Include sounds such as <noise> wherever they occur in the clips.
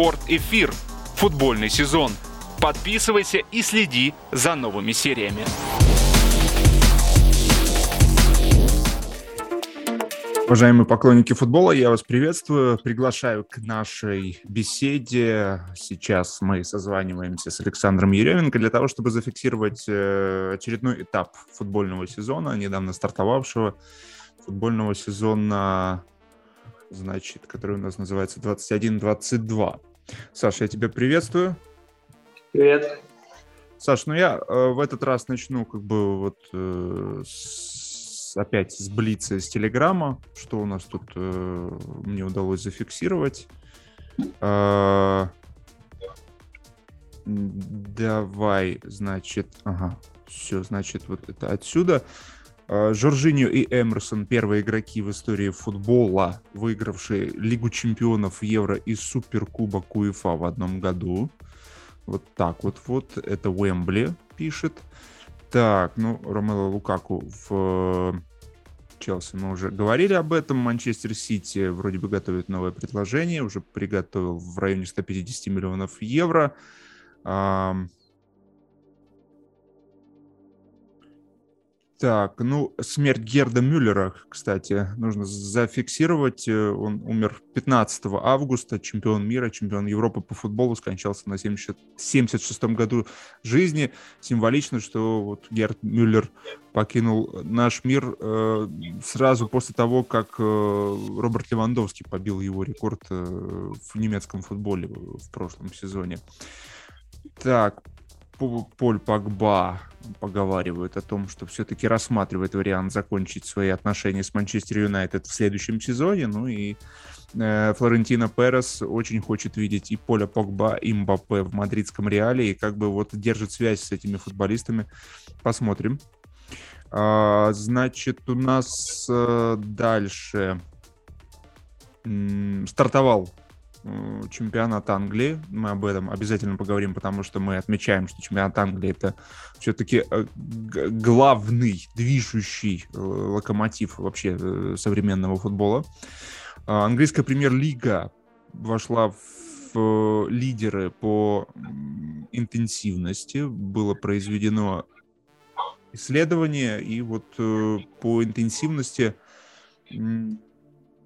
Спорт-эфир. Футбольный сезон. Подписывайся и следи за новыми сериями. Уважаемые поклонники футбола, я вас приветствую. Приглашаю к нашей беседе. Сейчас мы созваниваемся с Александром Еременко для того, чтобы зафиксировать э, очередной этап футбольного сезона, недавно стартовавшего футбольного сезона, значит, который у нас называется 21-22. Саша, я тебя приветствую. Привет. Саш, ну я э, в этот раз начну как бы вот э, с, опять с Блица, с Телеграма, что у нас тут э, мне удалось зафиксировать. Э, давай, значит, ага, все, значит, вот это отсюда. Э, Жоржиньо и Эмерсон – первые игроки в истории футбола, выигравшие Лигу чемпионов Евро и Суперкубок УЕФА в одном году. Вот так вот вот. Это Уэмбли пишет. Так, ну, Ромело Лукаку в Челси мы уже говорили об этом. Манчестер Сити вроде бы готовит новое предложение. Уже приготовил в районе 150 миллионов евро. Так, ну, смерть Герда Мюллера, кстати, нужно зафиксировать. Э, он умер 15 августа, чемпион мира, чемпион Европы по футболу, скончался на 70, 76-м году жизни. Символично, что вот Герд Мюллер покинул наш мир э, сразу после того, как э, Роберт Левандовский побил его рекорд э, в немецком футболе в прошлом сезоне. Так, Поль Погба поговаривают о том, что все-таки рассматривает вариант закончить свои отношения с Манчестер Юнайтед в следующем сезоне. Ну и э, Флорентино Перес очень хочет видеть и Поля Погба, и Мбаппе в мадридском Реале, и как бы вот держит связь с этими футболистами. Посмотрим. А, значит, у нас э, дальше стартовал чемпионат Англии. Мы об этом обязательно поговорим, потому что мы отмечаем, что чемпионат Англии это все-таки э, главный движущий э, локомотив вообще современного футбола. А, английская премьер-лига вошла в лидеры по интенсивности. Было произведено исследование, и вот по интенсивности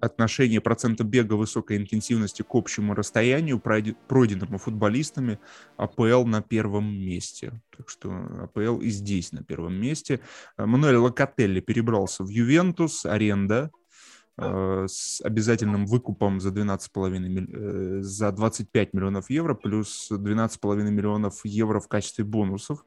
отношение процента бега высокой интенсивности к общему расстоянию, пройденному футболистами, АПЛ на первом месте. Так что АПЛ и здесь на первом месте. Мануэль Локотелли перебрался в Ювентус, аренда э, с обязательным выкупом за 12,5 э, за 25 миллионов евро плюс 12,5 миллионов евро в качестве бонусов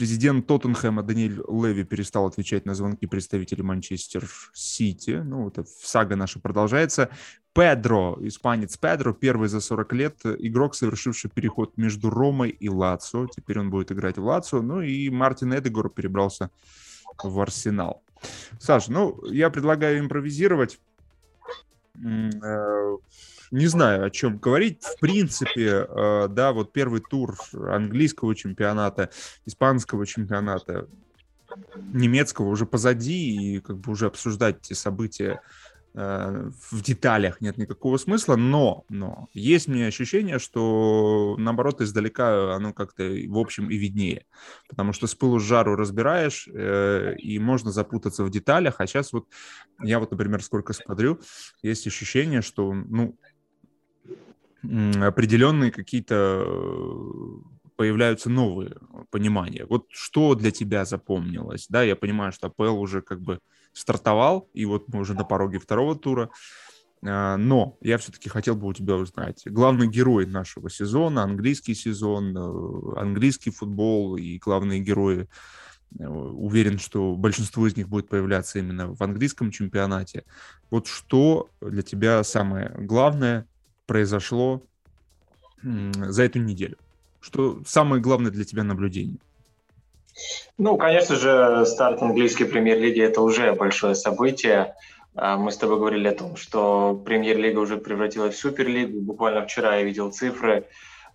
Президент Тоттенхэма Даниэль Леви перестал отвечать на звонки представителей Манчестер Сити. Ну, вот сага наша продолжается. Педро, испанец Педро, первый за 40 лет игрок, совершивший переход между Ромой и Лацо. Теперь он будет играть в Лацо. Ну и Мартин Эдегор перебрался в Арсенал. Саша, ну, я предлагаю импровизировать. Не знаю, о чем говорить. В принципе, э, да, вот первый тур английского чемпионата, испанского чемпионата, немецкого уже позади, и как бы уже обсуждать эти события э, в деталях нет никакого смысла, но, но есть мне ощущение, что наоборот издалека оно как-то в общем и виднее, потому что с пылу с жару разбираешь э, и можно запутаться в деталях, а сейчас вот я вот, например, сколько смотрю, есть ощущение, что ну определенные какие-то э, появляются новые понимания. Вот что для тебя запомнилось? Да, я понимаю, что АПЛ уже как бы стартовал, и вот мы уже на пороге второго тура. А, но я все-таки хотел бы у тебя узнать. Главный герой нашего сезона, английский сезон, э, английский футбол и главные герои э, уверен, что большинство из них будет появляться именно в английском чемпионате. Вот что для тебя самое главное произошло за эту неделю? Что самое главное для тебя наблюдение? Ну, конечно же, старт английской премьер-лиги – это уже большое событие. А, мы с тобой говорили о том, что премьер-лига уже превратилась в суперлигу. Буквально вчера я видел цифры.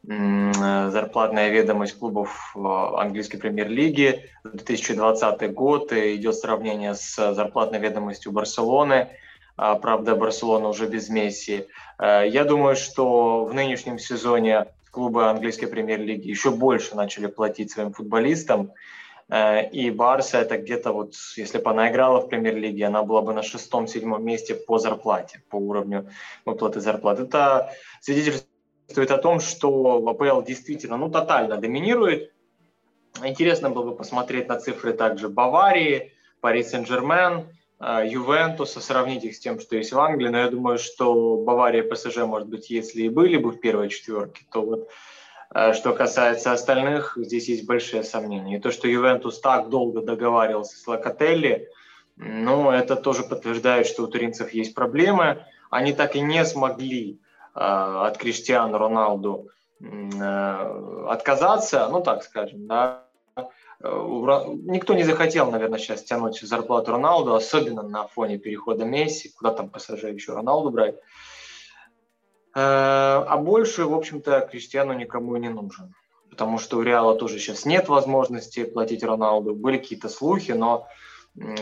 Зарплатная ведомость клубов а, английской премьер-лиги 2020 год. Идет сравнение с зарплатной ведомостью Барселоны – правда, Барселона уже без Месси. Э, я думаю, что в нынешнем сезоне клубы английской премьер-лиги еще больше начали платить своим футболистам. Э, и Барса это где-то вот, если бы она играла в премьер-лиге, она была бы на шестом-седьмом месте по зарплате, по уровню выплаты зарплат. Это свидетельствует о том, что АПЛ действительно, ну, тотально доминирует. Интересно было бы посмотреть на цифры также Баварии, Пари Сен-Жермен, Ювентуса, сравнить их с тем, что есть в Англии. Но я думаю, что Бавария и ПСЖ, может быть, если и были бы в первой четверке, то вот Э, что касается остальных, здесь есть большие сомнения. И то, что Ювентус так долго договаривался с Локотелли, ну, это тоже подтверждает, что у туринцев есть проблемы. Они так и не смогли э, от Криштиану Роналду э, отказаться, ну, так скажем, да. Никто не захотел, наверное, сейчас тянуть зарплату Роналду, особенно на фоне перехода Месси, куда там ПСЖ еще Роналду брать. Э, а больше, в общем-то, Криштиану никому не нужен. Потому что у Реала тоже сейчас нет возможности платить Роналду. Были какие-то слухи, но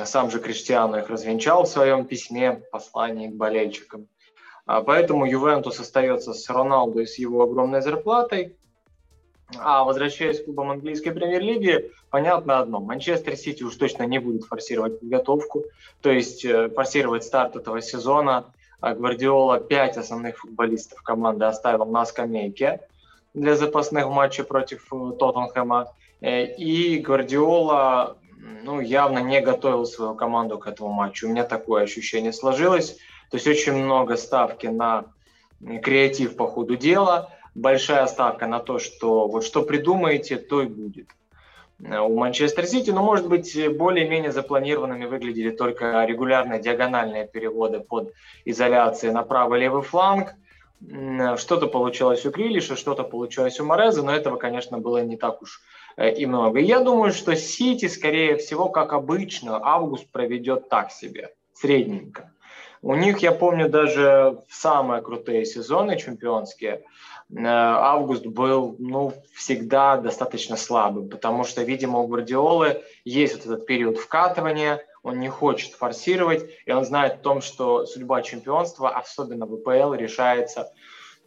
сам же Криштиану их развенчал в своем письме, послании к болельщикам. А поэтому Ювентус остается с Роналду и с его огромной зарплатой. А возвращаясь к клубам английской премьер-лиги, понятно одно. Манчестер Сити уж точно не будет форсировать подготовку, то есть э, форсировать старт этого сезона а Гвардиола пять основных футболистов команды оставил на скамейке для запасных матчей против э, Тоттенхэма. Э, и Гвардиола ну, явно не готовил свою команду к этому матчу. У меня такое ощущение сложилось. То есть очень много ставки на креатив по ходу дела, большая ставка на то, что вот что придумаете, то и будет. Э, у Манчестер Сити, но, может быть, более-менее запланированными выглядели только регулярные диагональные переводы под изоляции на правый левый фланг. Что-то получилось у Крилиша, что-то получилось у Мореза, но этого, конечно, было не так уж э, и много. Я думаю, что Сити, скорее всего, как обычно, август проведет так себе, средненько. У них, я помню, даже в самые крутые сезоны чемпионские – август был ну, всегда достаточно слабым, потому что, видимо, у Гвардиолы есть вот этот период вкатывания, он не хочет форсировать, и он знает о том, что судьба чемпионства, особенно в ВПЛ, решается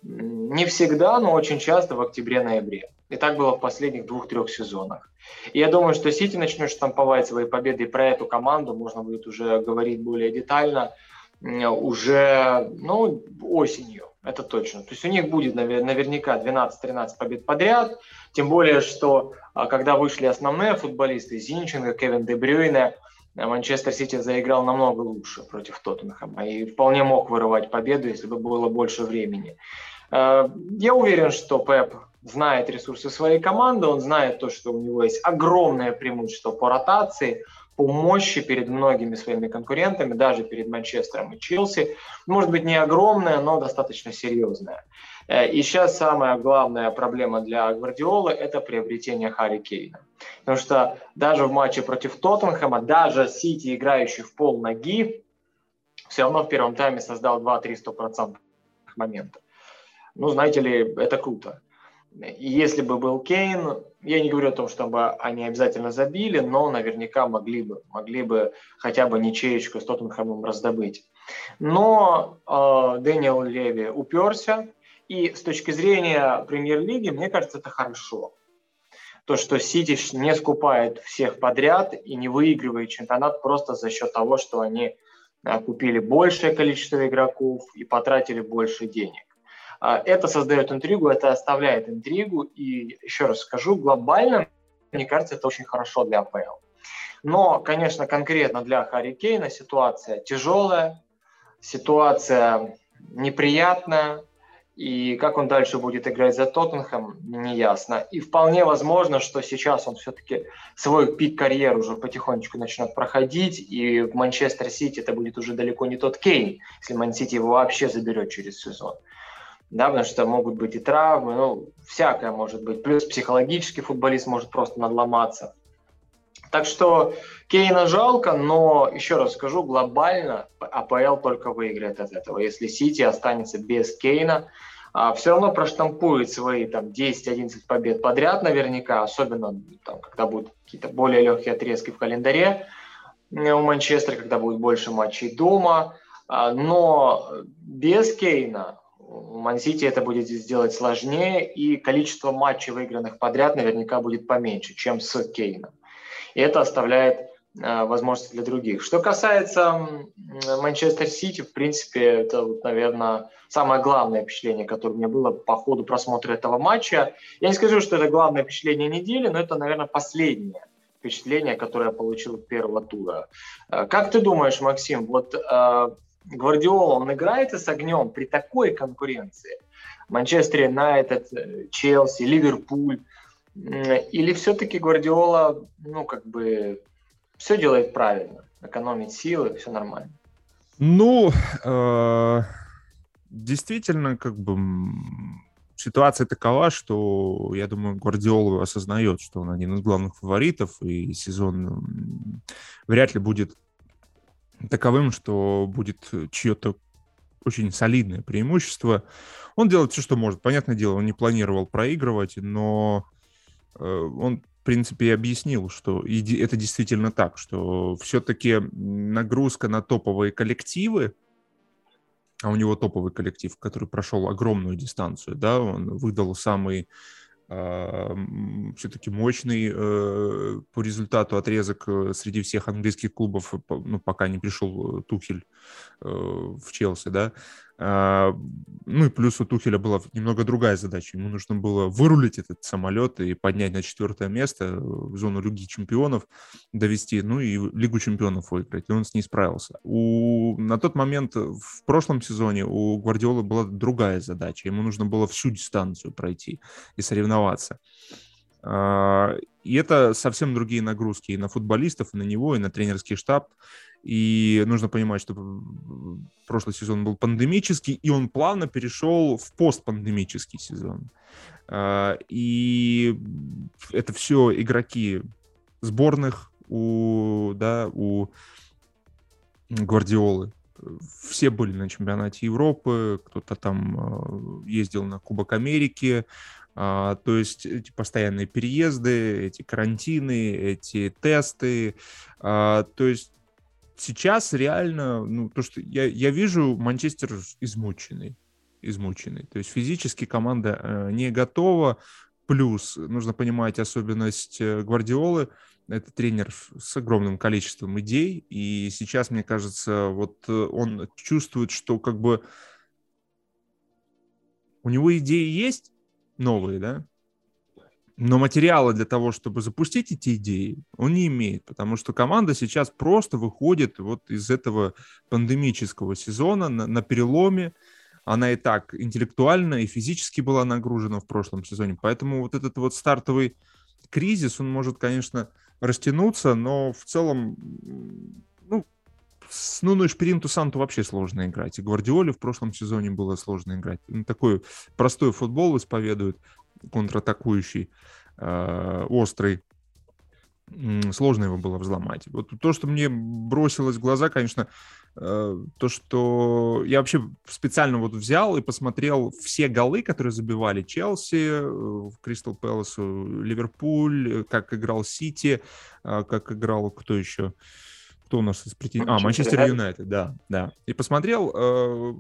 не всегда, но очень часто в октябре-ноябре. И так было в последних двух-трех сезонах. И я думаю, что Сити начнет штамповать свои победы, и про эту команду можно будет уже говорить более детально уже ну, осенью это точно. То есть у них будет наверняка 12-13 побед подряд, тем более, что а, когда вышли основные футболисты, Зинченко, Кевин Де Брюйне, Манчестер Сити заиграл намного лучше против Тоттенхэма и вполне мог вырывать победу, если бы было больше времени. А, я уверен, что Пеп знает ресурсы своей команды, он знает то, что у него есть огромное преимущество по ротации – по мощи перед многими своими конкурентами, даже перед Манчестером и Челси. Может быть, не огромная, но достаточно серьезная. Э, и сейчас самая главная проблема для Гвардиолы – это приобретение Харри Кейна. Потому что даже в матче против Тоттенхэма, даже Сити, играющий в пол ноги, все равно в первом тайме создал 2-300% момента. Ну, знаете ли, это круто. Если бы был Кейн, я не говорю о том, чтобы они обязательно забили, но наверняка могли бы, могли бы хотя бы ничеечку с Тоттенхэмом раздобыть. Но э, Дэниел Леви уперся, и с точки зрения премьер-лиги, мне кажется, это хорошо. То, что Сити не скупает всех подряд и не выигрывает чемпионат просто за счет того, что они э, купили большее количество игроков и потратили больше денег. А, это создает интригу, это оставляет интригу. И еще раз скажу, глобально, мне кажется, это очень хорошо для АПЛ. Но, конечно, конкретно для Харри Кейна ситуация тяжелая, ситуация неприятная, и как он дальше будет играть за Тоттенхэм, неясно. И вполне возможно, что сейчас он все-таки свой пик карьеры уже потихонечку начнет проходить, и в Манчестер Сити это будет уже далеко не тот Кейн, если Ман Сити его вообще заберет через сезон да, потому что могут быть и травмы, ну, всякое может быть. Плюс психологический футболист может просто надломаться. Так что Кейна жалко, но еще раз скажу, глобально АПЛ только выиграет от этого. Если Сити останется без Кейна, а, все равно проштампует свои там 10-11 побед подряд наверняка, особенно там, когда будут какие-то более легкие отрезки в календаре у Манчестера, когда будет больше матчей дома. А, но без Кейна Мансити это будет сделать сложнее, и количество матчей, выигранных подряд, наверняка будет поменьше, чем с Кейном. И это оставляет э, возможности для других. Что касается Манчестер Сити, в принципе, это, наверное, самое главное впечатление, которое у меня было по ходу просмотра этого матча. Я не скажу, что это главное впечатление недели, но это, наверное, последнее впечатление, которое я получил первого тура. Э, как ты думаешь, Максим, вот э, Гвардиола, он играется с огнем при такой конкуренции? Манчестер Юнайтед, э, Челси, Ливерпуль. Или все-таки Гвардиола, ну, как бы, все делает правильно, экономит силы, все нормально? Ну, э, действительно, как бы ситуация такова, что, я думаю, Гвардиола осознает, что он один из главных фаворитов, и сезон вряд ли будет таковым, что будет чье-то очень солидное преимущество. Он делает все, что может. Понятное дело, он не планировал проигрывать, но э, он, в принципе, и объяснил, что это действительно так, что все-таки нагрузка на топовые коллективы, а у него топовый коллектив, который прошел огромную дистанцию, да, он выдал самый все-таки мощный э, по результату отрезок э, среди всех английских клубов, ну, пока не пришел Тухель э, в Челси, да, а, ну и плюс у Тухеля была немного другая задача. Ему нужно было вырулить этот самолет и поднять на четвертое место в зону Лиги Чемпионов, довести, ну и Лигу Чемпионов выиграть. И он с ней справился. У... На тот момент в прошлом сезоне у Гвардиолы была другая задача. Ему нужно было всю дистанцию пройти и соревноваться. А, и это совсем другие нагрузки и на футболистов, и на него, и на тренерский штаб. И нужно понимать, что прошлый сезон был пандемический, и он плавно перешел в постпандемический сезон. А, и это все игроки сборных у, да, у Гвардиолы. Все были на чемпионате Европы, кто-то там а, ездил на Кубок Америки, а, то есть эти постоянные переезды, эти карантины, эти тесты. То есть сейчас реально, ну, то, что я, я вижу, Манчестер измученный. Измученный. То есть физически команда э, не готова. Плюс нужно понимать особенность э, Гвардиолы. Это тренер с огромным количеством идей. И сейчас, мне кажется, вот э, он чувствует, что как бы у него идеи есть новые, да, но материала для того, чтобы запустить эти идеи, он не имеет, потому что команда сейчас просто выходит вот из этого пандемического сезона на, на переломе. Она и так интеллектуально и физически была нагружена в прошлом сезоне, поэтому вот этот вот стартовый кризис, он может, конечно, растянуться, но в целом, ну, с Нуну Шпиринту Санту вообще сложно играть. И Гвардиоле в прошлом сезоне было сложно играть. Он такой простой футбол исповедует контратакующий, э, острый, сложно его было взломать. Вот то, что мне бросилось в глаза, конечно, э, то, что я вообще специально вот взял и посмотрел все голы, которые забивали Челси, э, Кристал Пэлас, Ливерпуль, как играл Сити, как играл кто еще, кто у нас из претендентов? А, Манчестер Юнайтед, да, да. И посмотрел. Э,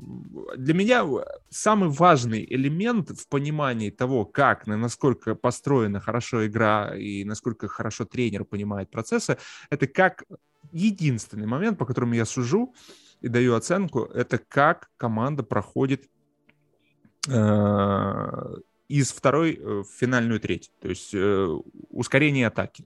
для меня самый важный элемент в понимании того, как, насколько построена хорошо игра и насколько хорошо тренер понимает процессы, это как единственный момент, по которому я сужу и даю оценку, это как команда проходит э, из второй в финальную треть, то есть э, ускорение атаки.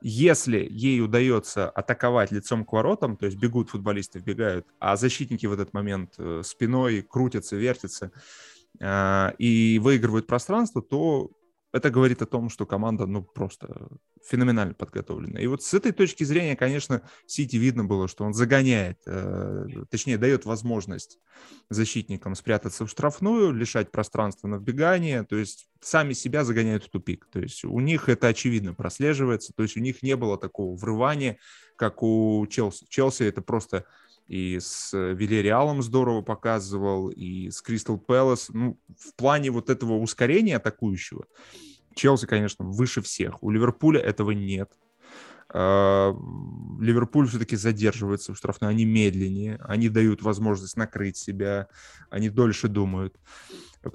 Если ей удается атаковать лицом к воротам, то есть бегут футболисты, вбегают, а защитники в этот момент э, спиной крутятся, вертятся э, и выигрывают пространство, то это говорит о том, что команда, ну, просто феноменально подготовлена. И вот с этой точки зрения, конечно, Сити видно было, что он загоняет, э, точнее, дает возможность защитникам спрятаться в штрафную, лишать пространства на вбегание, то есть сами себя загоняют в тупик. То есть у них это очевидно прослеживается, то есть у них не было такого врывания, как у Челси. Челси это просто и с Вильяреалом здорово показывал, и с Кристал Пэлас. Ну, в плане вот этого ускорения атакующего Челси, конечно, выше всех. У Ливерпуля этого нет. А, Ливерпуль все-таки задерживается в штрафной, они медленнее, они дают возможность накрыть себя, они дольше думают.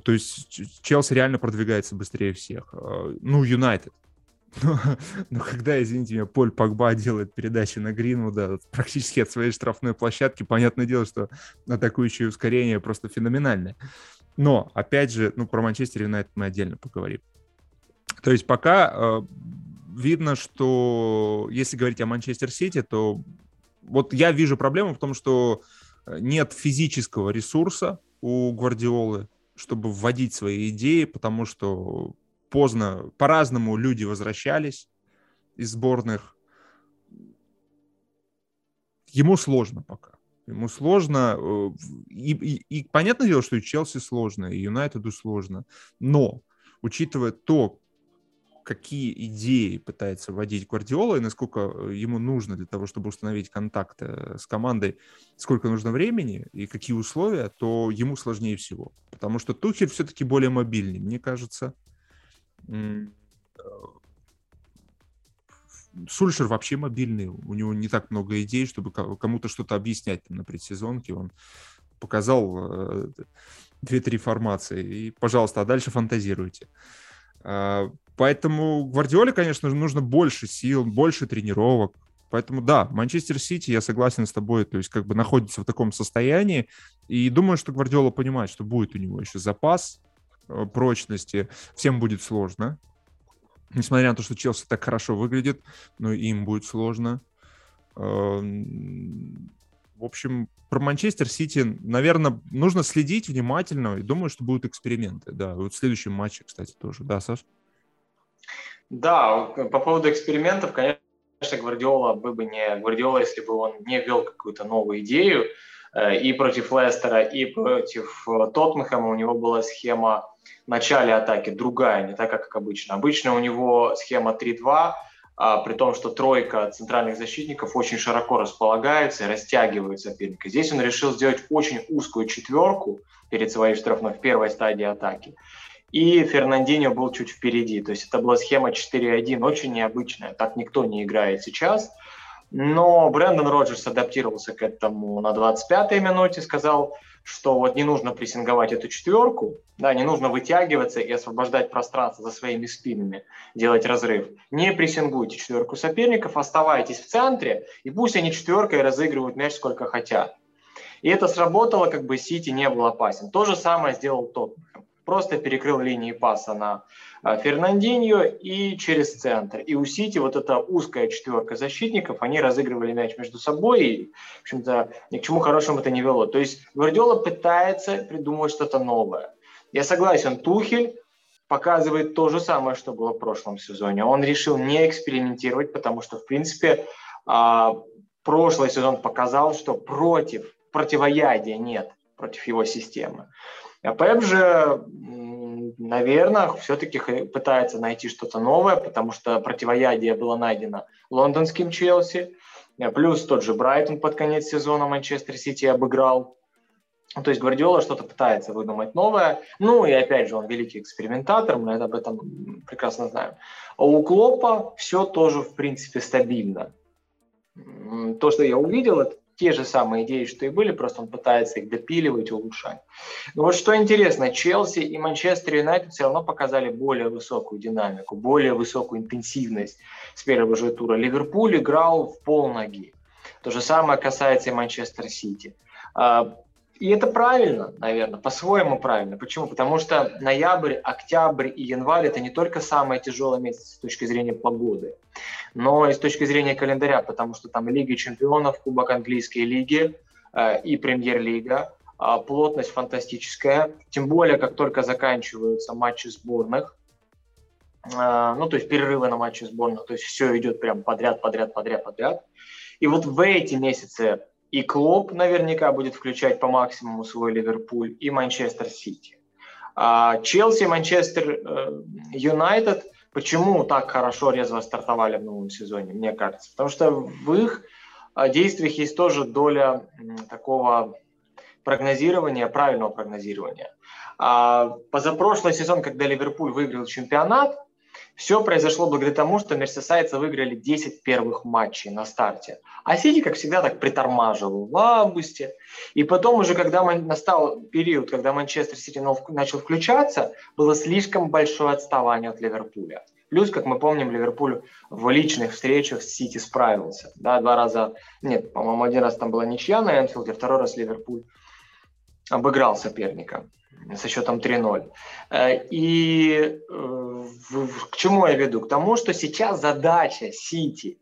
То есть Челси реально продвигается быстрее всех. А, ну, Юнайтед. Но, <laughs> но когда, извините меня, Поль Погба делает передачи на Гринвуда практически от своей штрафной площадки, понятное дело, что атакующее ускорение просто феноменальное. Но, опять же, ну, про Манчестер Юнайтед мы отдельно поговорим. То есть пока э, видно, что если говорить о Манчестер Сити, то вот я вижу проблему в том, что нет физического ресурса у Гвардиолы, чтобы вводить свои идеи, потому что поздно, по-разному люди возвращались из сборных. Ему сложно пока. Ему сложно. Э, и, и, и понятное дело, что и Челси сложно, и Юнайтеду сложно. Но, учитывая то, какие идеи пытается вводить Гвардиола и насколько э, ему нужно для того, чтобы установить контакт э, с командой, сколько нужно времени и какие условия, то ему сложнее всего. Потому что Тухель все-таки более мобильный, мне кажется. Э, Сульшер вообще мобильный, у него не так много идей, чтобы кому-то что-то объяснять там, на предсезонке. Он показал две-три формации, и, пожалуйста, а дальше фантазируйте. А, Поэтому Гвардиоле, конечно, нужно больше сил, больше тренировок. Поэтому да, Манчестер Сити, я согласен с тобой, то есть как бы находится в таком состоянии. И думаю, что Гвардиола понимает, что будет у него еще запас э, прочности. Всем будет сложно. Несмотря на то, что Челси так хорошо выглядит, но им будет сложно. Эм, в общем, про Манчестер Сити, наверное, нужно следить внимательно. И думаю, что будут эксперименты. Да, вот в следующем матче, кстати, тоже. Да, Саш? Да, по поводу экспериментов, конечно, Гвардиола бы бы не Гвардиола, если бы он не ввел какую-то новую идею э, и против Лестера, и против э, Тоттенхэма у него была схема начале атаки другая, не так, как обычно. Обычно у него схема 3-2, а, при том, что тройка центральных защитников очень широко располагается и растягивает соперника. Здесь он решил сделать очень узкую четверку перед своей штрафной в первой стадии атаки и Фернандинho был чуть впереди. То есть это была схема 4-1, очень необычная, так никто не играет сейчас. Но Брэндон Роджерс адаптировался к этому на 25-й минуте, сказал, что вот не нужно прессинговать эту четверку, да, не нужно вытягиваться и освобождать пространство за своими спинами, делать разрыв. Не прессингуйте четверку соперников, оставайтесь в центре, и пусть они четверкой разыгрывают мяч сколько хотят. И это сработало, как бы Сити не был опасен. То же самое сделал Тоттенхэм просто перекрыл линии паса на э, Фернандиньо и через центр. И у Сити вот эта узкая четверка защитников, они разыгрывали мяч между собой, и, в общем-то, ни к чему хорошему это не вело. То есть Гвардиола пытается придумать что-то новое. Я согласен, Тухель показывает то же самое, что было в прошлом сезоне. Он решил не экспериментировать, потому что, в принципе, а, прошлый сезон показал, что против противоядия нет против его системы. А Пеп же, наверное, все-таки пытается найти что-то новое, потому что противоядие было найдено лондонским Челси, плюс тот же Брайтон под конец сезона Манчестер Сити обыграл. То есть Гвардиола что-то пытается выдумать новое. Ну и опять же, он великий экспериментатор, мы об этом прекрасно знаем. А у Клопа все тоже, в принципе, стабильно. То, что я увидел, это те же самые идеи, что и были, просто он пытается их допиливать, улучшать. Но вот что интересно, Челси и Манчестер Юнайтед все равно показали более высокую динамику, более высокую интенсивность с первого же тура. Ливерпуль играл в полноги. То же самое касается и Манчестер Сити. И это правильно, наверное, по-своему правильно. Почему? Потому что ноябрь, октябрь и январь – это не только самые тяжелые месяцы с точки зрения погоды, но и с точки зрения календаря, потому что там Лига чемпионов, Кубок английской лиги э, и Премьер-лига, э, плотность фантастическая, тем более, как только заканчиваются матчи сборных, э, ну, то есть перерывы на матчи сборных, то есть все идет прям подряд, подряд, подряд, подряд. И вот в эти месяцы и Клоп наверняка будет включать по максимуму свой Ливерпуль и Манчестер Сити. А Челси, Манчестер э, Юнайтед почему так хорошо резво стартовали в новом сезоне, мне кажется? Потому что в их э, действиях есть тоже доля такого прогнозирования, правильного прогнозирования. А позапрошлый сезон, когда Ливерпуль выиграл чемпионат, Все произошло благодаря тому, что мерсисайдцы выиграли 10 первых матчей на старте. А Сити, как всегда, так притормаживал в августе. И потом уже, когда настал период, когда Манчестер Сити начал включаться, было слишком большое отставание от Ливерпуля. Плюс, как мы помним, Ливерпуль в личных встречах с Сити справился. Да, два раза, нет, по-моему, один раз там была ничья на Энфилде, второй раз Ливерпуль обыграл соперника со счетом 3-0. Э, и э, к чему я веду? К тому, что сейчас задача Сити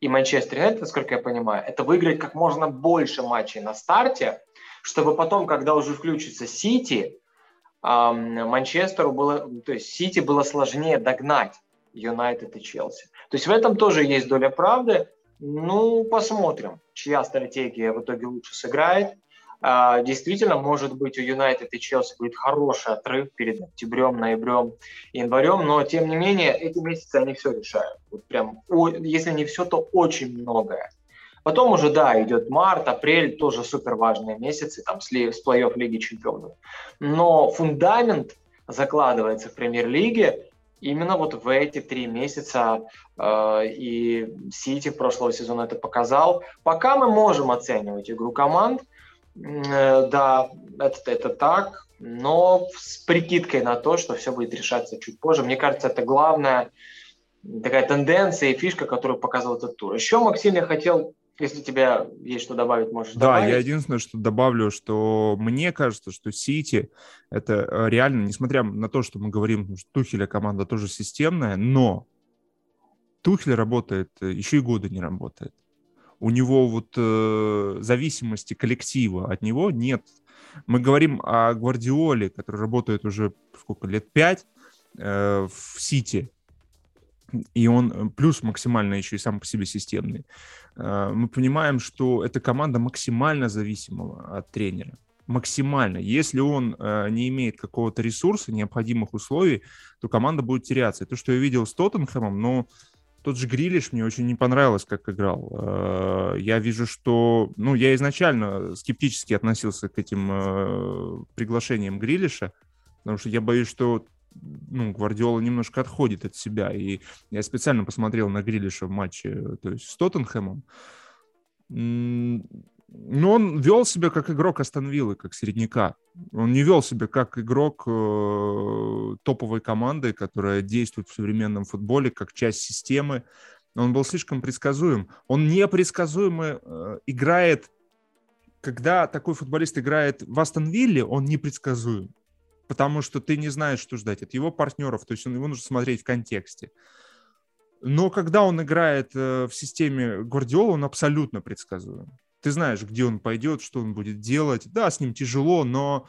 и Манчестер Юнайтед, насколько я понимаю, это выиграть как можно больше матчей на старте, чтобы потом, когда уже включится Сити, Манчестеру было, то есть Сити было сложнее догнать Юнайтед и Челси. То есть в этом тоже есть доля правды. Ну, посмотрим, чья стратегия в итоге лучше сыграет. А, действительно, может быть, у Юнайтед и Челси будет хороший отрыв перед октябрем, ноябрем, январем, но, тем не менее, эти месяцы они все решают. Вот прям, если не все, то очень многое. Потом уже, да, идет март, апрель, тоже супер важные месяцы, там, с, с плей-офф Лиги Чемпионов. Но фундамент закладывается в премьер-лиге именно вот в эти три месяца, э, и Сити прошлого сезона это показал. Пока мы можем оценивать игру команд – да, это, это так, но с прикидкой на то, что все будет решаться чуть позже. Мне кажется, это главная такая тенденция и фишка, которую показывал этот тур. Еще, Максим, я хотел, если у тебя есть что добавить, можешь да, добавить. Да, я единственное, что добавлю, что мне кажется, что Сити это э, реально, несмотря на то, что мы говорим, что Тухеля команда тоже системная, но Тухель работает, э, еще и года не работает у него вот э, зависимости коллектива от него нет. Мы говорим о Гвардиоле, который работает уже сколько лет пять э, в Сити, и он э, плюс максимально еще и сам по себе системный. Э, мы понимаем, что эта команда максимально зависима от тренера максимально. Если он э, не имеет какого-то ресурса, необходимых условий, то команда будет теряться. И то, что я видел с Тоттенхэмом, ну, тот же Грилиш мне очень не понравилось, как играл. Э, я вижу, что... Ну, я изначально скептически относился к этим э, приглашениям Грилиша, потому что я боюсь, что ну, Гвардиола немножко отходит от себя. И я специально посмотрел на Грилиша в матче то есть с Тоттенхэмом. Но он вел себя как игрок Астон Виллы, как середняка. Он не вел себя как игрок э, топовой команды, которая действует в современном футболе, как часть системы. Он был слишком предсказуем. Он непредсказуемо э, играет, когда такой футболист играет в Астон Вилле, он непредсказуем. Потому что ты не знаешь, что ждать от его партнеров, то есть он, его нужно смотреть в контексте. Но когда он играет э, в системе Гвардиола, он абсолютно предсказуем. Ты знаешь, где он пойдет, что он будет делать. Да, с ним тяжело, но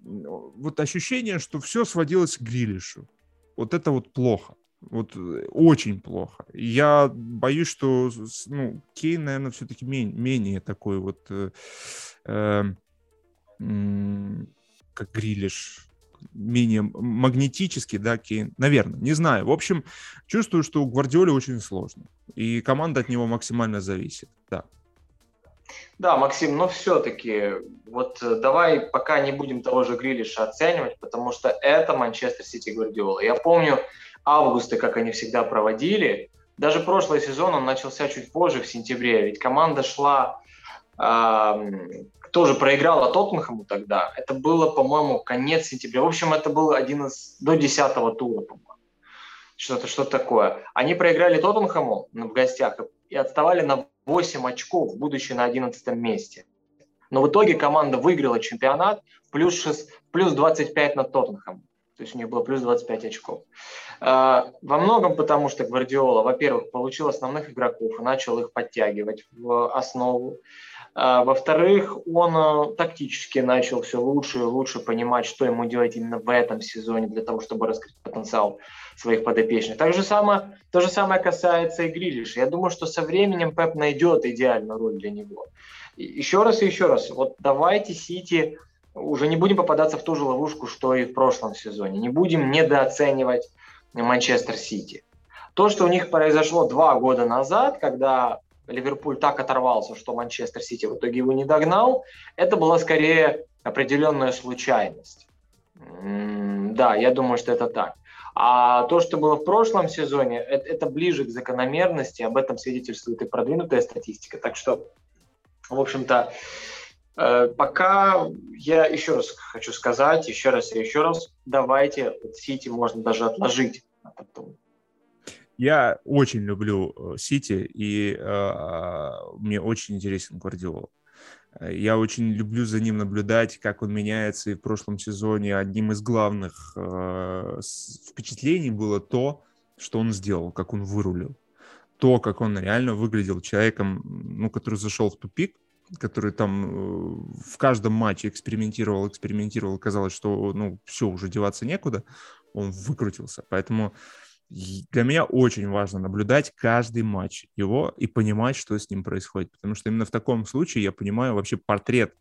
вот ощущение, что все сводилось к Грилишу. Вот это вот плохо. Вот э, очень плохо. Я боюсь, что ну, Кейн, наверное, все-таки менее, менее такой вот э, э, как Грилиш, менее магнетический, да, Кейн, наверное, не знаю. В общем, чувствую, что у Гвардиоли очень сложно, и команда от него максимально зависит, да. Да, Максим, но все-таки вот э, давай пока не будем того же Грилиша оценивать, потому что это Манчестер Сити Гвардиола. Я помню августы, как они всегда проводили. Даже прошлый сезон он начался чуть позже, в сентябре, ведь команда шла, э, тоже проиграла Тоттенхэму тогда. Это было, по-моему, конец сентября. В общем, это был один из до десятого тура, по-моему. Что-то что такое. Они проиграли Тоттенхэму в гостях и отставали на 8 очков, будучи на 11 месте. Но в итоге команда выиграла чемпионат плюс, 6, плюс 25 на Тоттенхэм. То есть у них было плюс 25 очков. А, во многом потому, что Гвардиола, во-первых, получил основных игроков и начал их подтягивать в основу. А, во-вторых, он э, тактически начал все лучше и лучше понимать, что ему делать именно в этом сезоне для того, чтобы раскрыть потенциал своих подопечных. Так же самое, то же самое касается и Грилиша. Я думаю, что со временем Пеп найдет идеальную роль для него. Еще раз и еще раз, вот давайте Сити уже не будем попадаться в ту же ловушку, что и в прошлом сезоне. Не будем недооценивать Манчестер Сити. То, что у них произошло два года назад, когда Ливерпуль так оторвался, что Манчестер Сити в итоге его не догнал, это была скорее определенная случайность. Да, я думаю, что это так. А то, что было в прошлом сезоне, это, это ближе к закономерности, об этом свидетельствует и продвинутая статистика. Так что, в общем-то, э, пока я еще раз хочу сказать, еще раз и еще раз, давайте Сити можно даже отложить. Я очень люблю Сити, и э, мне очень интересен Гвардиола. Я очень люблю за ним наблюдать, как он меняется. И в прошлом сезоне одним из главных э, впечатлений было то, что он сделал, как он вырулил. То, как он реально выглядел человеком, ну, который зашел в тупик, который там э, в каждом матче экспериментировал, экспериментировал, казалось, что, ну, все, уже деваться некуда, он выкрутился. Поэтому для меня очень важно наблюдать каждый матч его и понимать, что с ним происходит. Потому что именно в таком случае я понимаю вообще портрет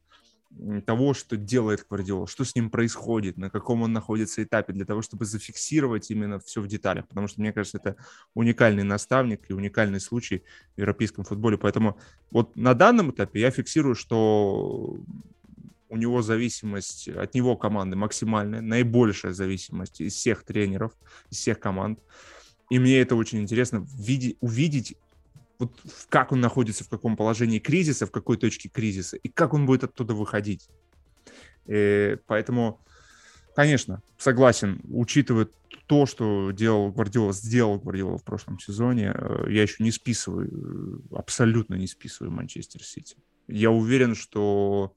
того, что делает Гвардиола, что с ним происходит, на каком он находится этапе, для того, чтобы зафиксировать именно все в деталях. Потому что, мне кажется, это уникальный наставник и уникальный случай в европейском футболе. Поэтому вот на данном этапе я фиксирую, что у него зависимость от него команды максимальная, наибольшая зависимость из всех тренеров, из всех команд. И мне это очень интересно видеть, увидеть, вот как он находится, в каком положении кризиса, в какой точке кризиса, и как он будет оттуда выходить. И э, поэтому, конечно, согласен, учитывая то, что делал Гвардиола, сделал Гвардиола в прошлом сезоне, э, я еще не списываю, абсолютно не списываю Манчестер Сити. Я уверен, что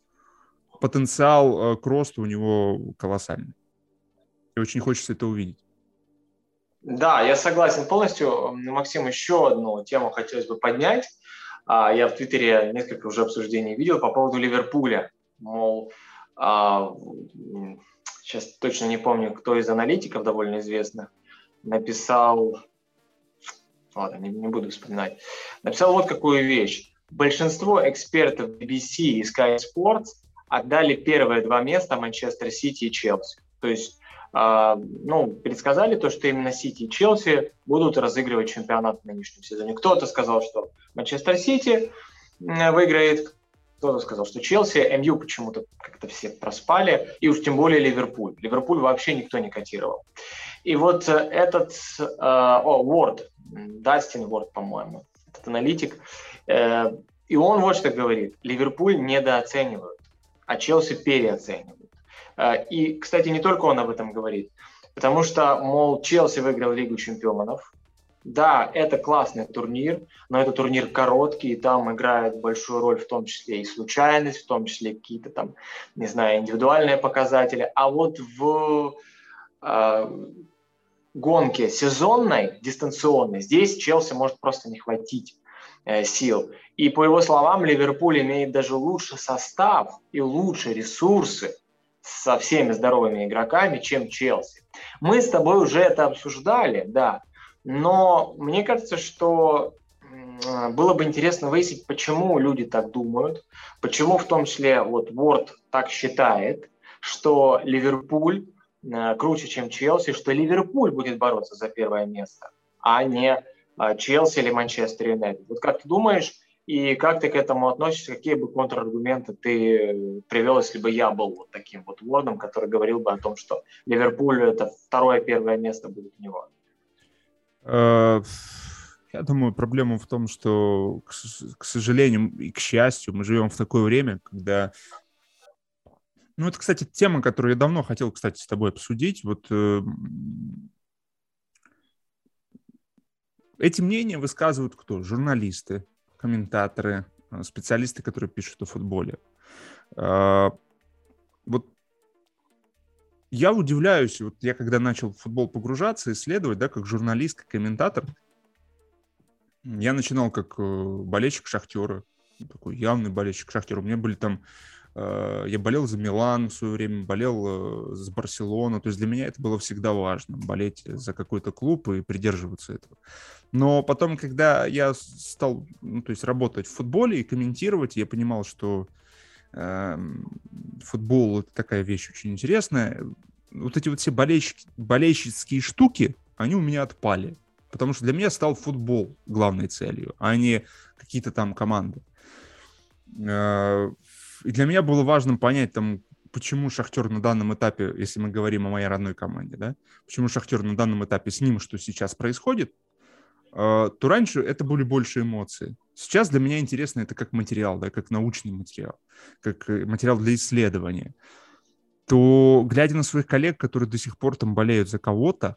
потенциал э, к росту у него колоссальный. И очень хочется это увидеть. Да, я согласен полностью. Максим, еще одну тему хотелось бы поднять. А, я в Твиттере несколько уже обсуждений видел по поводу Ливерпуля. Мол, сейчас а, точно не помню, кто из аналитиков довольно известных написал, ладно, не, не буду вспоминать, написал вот какую вещь. Большинство экспертов BBC и Sky Sports отдали первые два места Манчестер Сити и Челси. То есть а, ну, предсказали то, что именно Сити и Челси будут разыгрывать чемпионат в нынешнем сезоне. Кто-то сказал, что Манчестер Сити выиграет, кто-то сказал, что Челси, МЮ почему-то как-то все проспали, и уж тем более Ливерпуль. Ливерпуль вообще никто не котировал. И вот э, этот, э, о, Уорд, Дастин Уорд, по-моему, этот аналитик, э, и он вот что говорит, Ливерпуль недооценивают а Челси переоценивают. А, и, кстати, не только он об этом говорит, потому что, мол, Челси выиграл Лигу чемпионов, да, это классный турнир, но это турнир короткий, и там играет большую роль в том числе и случайность, в том числе какие-то там, не знаю, индивидуальные показатели. А вот в э, гонке сезонной, дистанционной, здесь Челси может просто не хватить сил. И по его словам, Ливерпуль имеет даже лучший состав и лучшие ресурсы со всеми здоровыми игроками, чем Челси. Мы с тобой уже это обсуждали, да, но мне кажется, что было бы интересно выяснить, почему люди так думают, почему в том числе вот Ворд так считает, что Ливерпуль э, круче, чем Челси, что Ливерпуль будет бороться за первое место, а не Челси или Манчестер Юнайтед. Вот как ты думаешь, и как ты к этому относишься, какие бы контраргументы ты привел, если бы я был вот таким вот вордом, который говорил бы о том, что Ливерпуль это второе, первое место будет у него? Э, я думаю, проблема в том, что, к сожалению и к счастью, мы живем в такое время, когда ну, это, кстати, тема, которую я давно хотел, кстати, с тобой обсудить. Вот э, Эти мнения высказывают кто? Журналисты, комментаторы, э, специалисты, которые пишут о футболе. А, вот я удивляюсь, вот я когда начал в футбол погружаться, исследовать, да, как журналист, как комментатор, я начинал как э, болельщик Шахтера, такой явный болельщик Шахтера. У меня были там Э, я болел за Милан в свое время, болел э, за Барселону. То есть для меня это было всегда важно, болеть за какой-то клуб и придерживаться этого. Но потом, когда я стал ну, то есть работать в футболе и комментировать, я понимал, что э, футбол — это такая вещь очень интересная. Вот эти вот все болельщики, болельщицкие штуки, они у меня отпали. Потому что для меня стал футбол главной целью, а не какие-то там команды. И для меня было важно понять, там, почему Шахтер на данном этапе, если мы говорим о моей родной команде, да, почему Шахтер на данном этапе с ним, что сейчас происходит, э, то раньше это были больше эмоции. Сейчас для меня интересно это как материал, да, как научный материал, как э, материал для исследования. То, глядя на своих коллег, которые до сих пор там болеют за кого-то,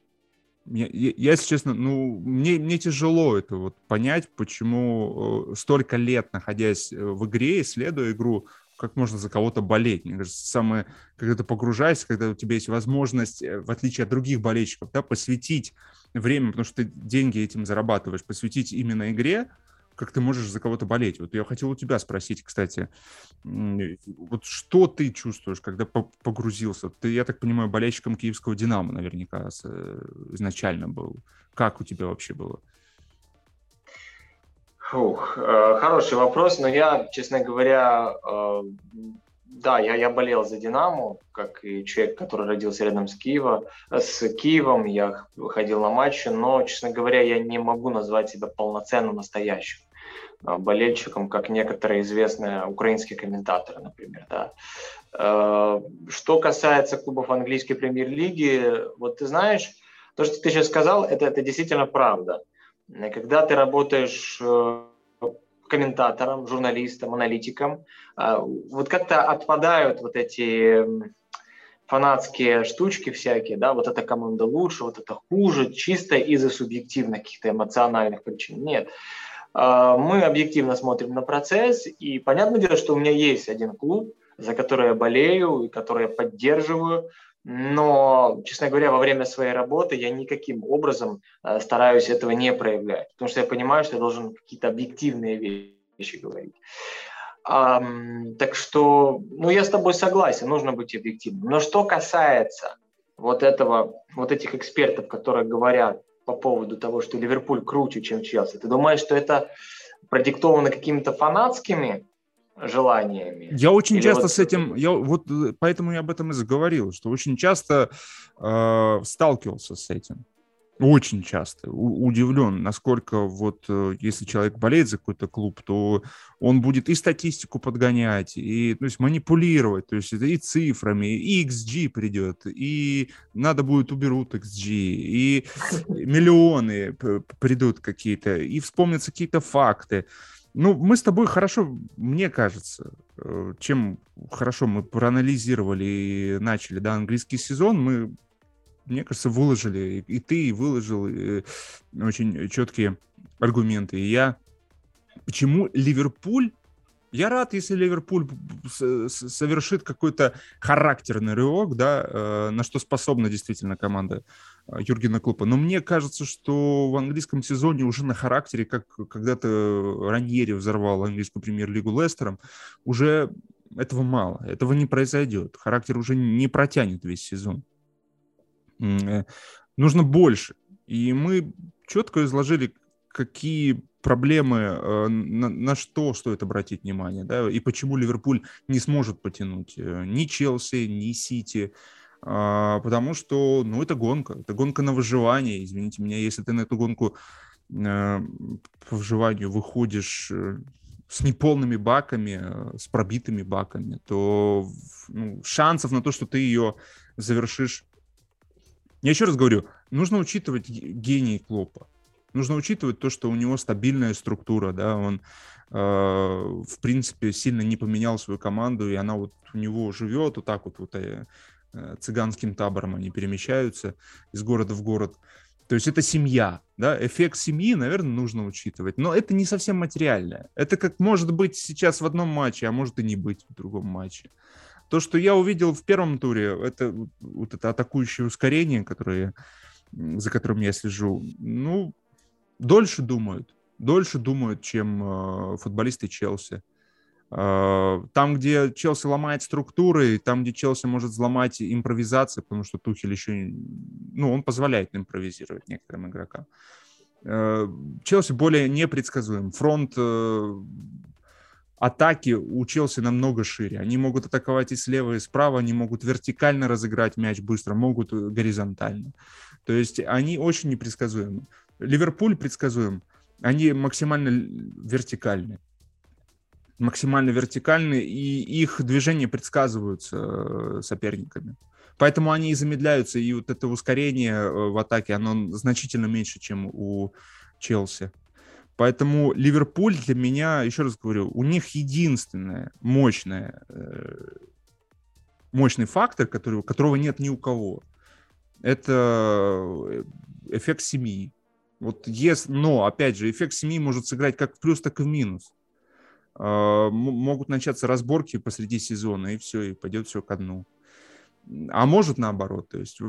я, если честно, ну, мне, мне тяжело это вот понять, почему э, столько лет, находясь э, в игре, исследуя игру, как можно за кого-то болеть. Мне кажется, самое, когда ты погружаешься, когда у тебя есть возможность, э, в отличие от других болельщиков, да, посвятить время, потому что ты деньги этим зарабатываешь, посвятить именно игре, как ты можешь за кого-то болеть. Вот я хотел у тебя спросить, кстати, вот что ты чувствуешь, когда погрузился? Ты, я так понимаю, болельщиком киевского «Динамо» наверняка э, изначально был. Как у тебя вообще было? Фух, э, хороший вопрос, но я, честно говоря, э, да, я, я болел за «Динамо», как и человек, который родился рядом с, Киева, с Киевом, я ходил на матчи, но, честно говоря, я не могу назвать себя полноценно настоящим. Э, болельщиком, как некоторые известные украинские комментаторы, например. Да. Э, что касается клубов английской премьер-лиги, вот ты знаешь, то, что ты сейчас сказал, это, это действительно правда. Когда ты работаешь э, комментатором, журналистом, аналитиком, вот как-то отпадают вот эти фанатские штучки всякие, да, вот эта команда лучше, вот это хуже, чисто из-за субъективных каких-то эмоциональных причин. Нет. А, мы объективно смотрим на процесс, и понятное дело, что у меня есть один клуб, за который я болею и который я поддерживаю, но, честно говоря, во время своей работы я никаким образом а, стараюсь этого не проявлять, потому что я понимаю, что я должен какие-то объективные вещи говорить. Так что, ну, я с тобой согласен, нужно быть объективным. Но что касается вот этого, вот этих экспертов, которые говорят, по поводу того, что Ливерпуль круче, чем Челси? Ты думаешь, что это продиктовано какими-то фанатскими желаниями? Я очень Или часто вот... с этим, я вот э, поэтому я об этом и заговорил, что очень часто э, сталкивался с этим. Очень часто. У- удивлен, насколько вот э, если человек болеет за какой-то клуб, то он будет и статистику подгонять, и то есть манипулировать, то есть и цифрами, и XG придет, и надо будет уберут XG, и <laughs> миллионы придут какие-то, и вспомнятся какие-то факты. Ну, мы с тобой хорошо, мне кажется, э, чем хорошо мы проанализировали и начали, да, английский сезон, мы мне кажется, выложили, и ты выложил и э, очень четкие аргументы. И я... Почему Ливерпуль я рад, если Ливерпуль совершит какой-то характерный рывок, да, э, на что способна действительно команда э, Юргена Клупа. Но мне кажется, что в английском сезоне уже на характере, как когда-то Раньери взорвал английскую премьер-лигу Лестером, уже этого мало, этого не произойдет. Характер уже не протянет весь сезон. Э, нужно больше. И мы четко изложили, какие проблемы, э, на, что стоит обратить внимание, да, и почему Ливерпуль не сможет потянуть э, ни Челси, ни Сити, а, потому что, ну, это гонка, это гонка на выживание, извините меня, если ты на эту гонку по выживанию выходишь с неполными баками, с пробитыми баками, то ну, шансов на то, что ты ее завершишь я еще раз говорю, нужно учитывать гений Клопа. Нужно учитывать то, что у него стабильная структура, да, он, э, в принципе, сильно не поменял свою команду, и она вот у него живет вот так вот, вот э, э, цыганским табором они перемещаются из города в город. То есть это семья, да, эффект семьи, наверное, нужно учитывать, но это не совсем материальное. Это как может быть сейчас в одном матче, а может и не быть в другом матче. То, что я увидел в первом туре, это вот это атакующее ускорение, которое, за которым я слежу, ну, дольше думают. Дольше думают, чем э, футболисты Челси. Э, там, где Челси ломает структуры, там, где Челси может взломать импровизацию, потому что Тухель еще, ну, он позволяет импровизировать некоторым игрокам. Э, Челси более непредсказуем. Фронт э, атаки у Челси намного шире. Они могут атаковать и слева, и справа, они могут вертикально разыграть мяч быстро, могут горизонтально. То есть они очень непредсказуемы. Ливерпуль предсказуем, они максимально вертикальны. максимально вертикальны, и их движения предсказываются э, соперниками. Поэтому они и замедляются, и вот это ускорение э, в атаке, оно значительно меньше, чем у Челси. Поэтому Ливерпуль для меня, еще раз говорю, у них единственное мощное, э, мощный фактор, который, которого нет ни у кого, это эффект семьи. Вот если, но, опять же, эффект семьи может сыграть как в плюс, так и в минус. Э, могут начаться разборки посреди сезона, и все, и пойдет все ко дну. А может наоборот. То есть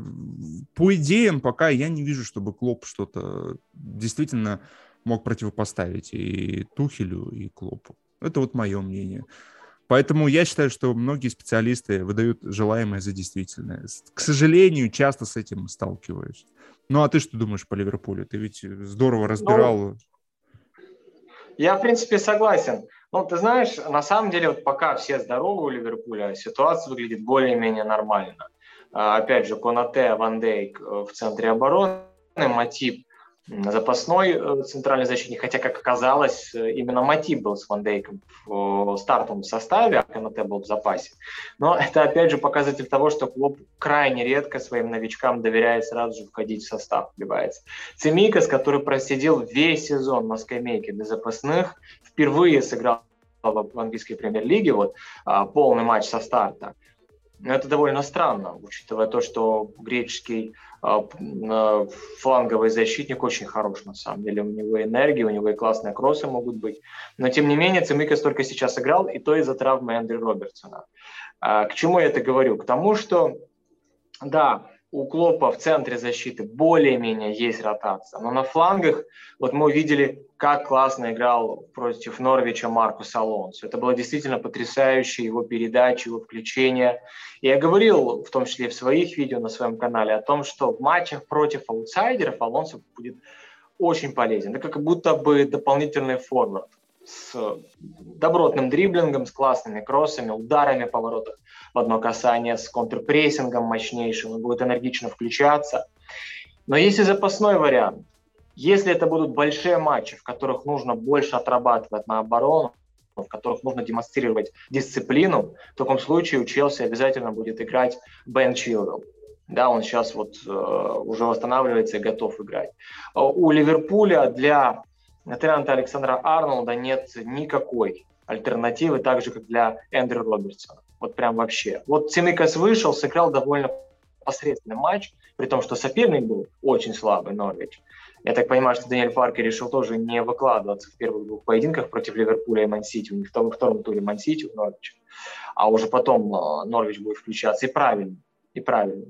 по идеям пока я не вижу, чтобы Клоп что-то действительно мог противопоставить и Тухелю, и Клопу. Это вот мое мнение. Поэтому я считаю, что многие специалисты выдают желаемое за действительное. К сожалению, часто с этим сталкиваюсь. Ну а ты что думаешь по Ливерпулю? Ты ведь здорово разбирал. Ну, я, в принципе, согласен. Ну, ты знаешь, на самом деле, вот пока все здоровы у Ливерпуля, ситуация выглядит более-менее нормально. А, опять же, Конате, Ван Дейк э, в центре обороны, Матип запасной э, центральный защитник, хотя, как оказалось, э, именно Матип был с Ван Дейком в стартовом составе, а Конате был в запасе. Но <laughs> это, опять же, показатель того, что клуб крайне редко своим новичкам доверяет сразу же входить в состав, вливается. Цемикас, который просидел весь сезон на скамейке для запасных, впервые сыграл в английской премьер-лиге, вот а, полный матч со старта. Это довольно странно, учитывая то, что греческий а, фланговый защитник очень хорош, на самом деле. У него энергия, у него и классные кроссы могут быть. Но, тем не менее, Цимикас только сейчас играл, и то из-за травмы Эндрю Робертсона. А, к чему я это говорю? К тому, что, да, у Клопа в центре защиты более-менее есть ротация. Но на флангах, вот мы увидели, как классно играл против Норвича Маркус Алонсо. Это было действительно потрясающе, его передача, его включение. И я говорил, в том числе в своих видео на своем канале, о том, что в матчах против аутсайдеров Алонсо будет очень полезен. Это как будто бы дополнительный форвард с добротным дриблингом, с классными кроссами, ударами по воротах в одно касание, с контрпрессингом мощнейшим, он будет энергично включаться. Но есть и запасной вариант. Если это будут большие матчи, в которых нужно больше отрабатывать на оборону, в которых нужно демонстрировать дисциплину, в таком случае у Челси обязательно будет играть Бен Чилвелл. Да, он сейчас вот э, уже восстанавливается и готов играть. У Ливерпуля для Трента Александра Арнолда нет никакой альтернативы, так же, как для Эндрю Робертсона. Вот прям вообще. Вот Цимикас вышел, сыграл довольно посредственный матч, при том, что соперник был очень слабый, Норвич. Я так понимаю, что Даниэль Паркер решил тоже не выкладываться в первых двух поединках против Ливерпуля и Мансити. У них во втором туре Мансити в Норвич. А уже потом э, Норвич будет включаться. И правильно. И правильно.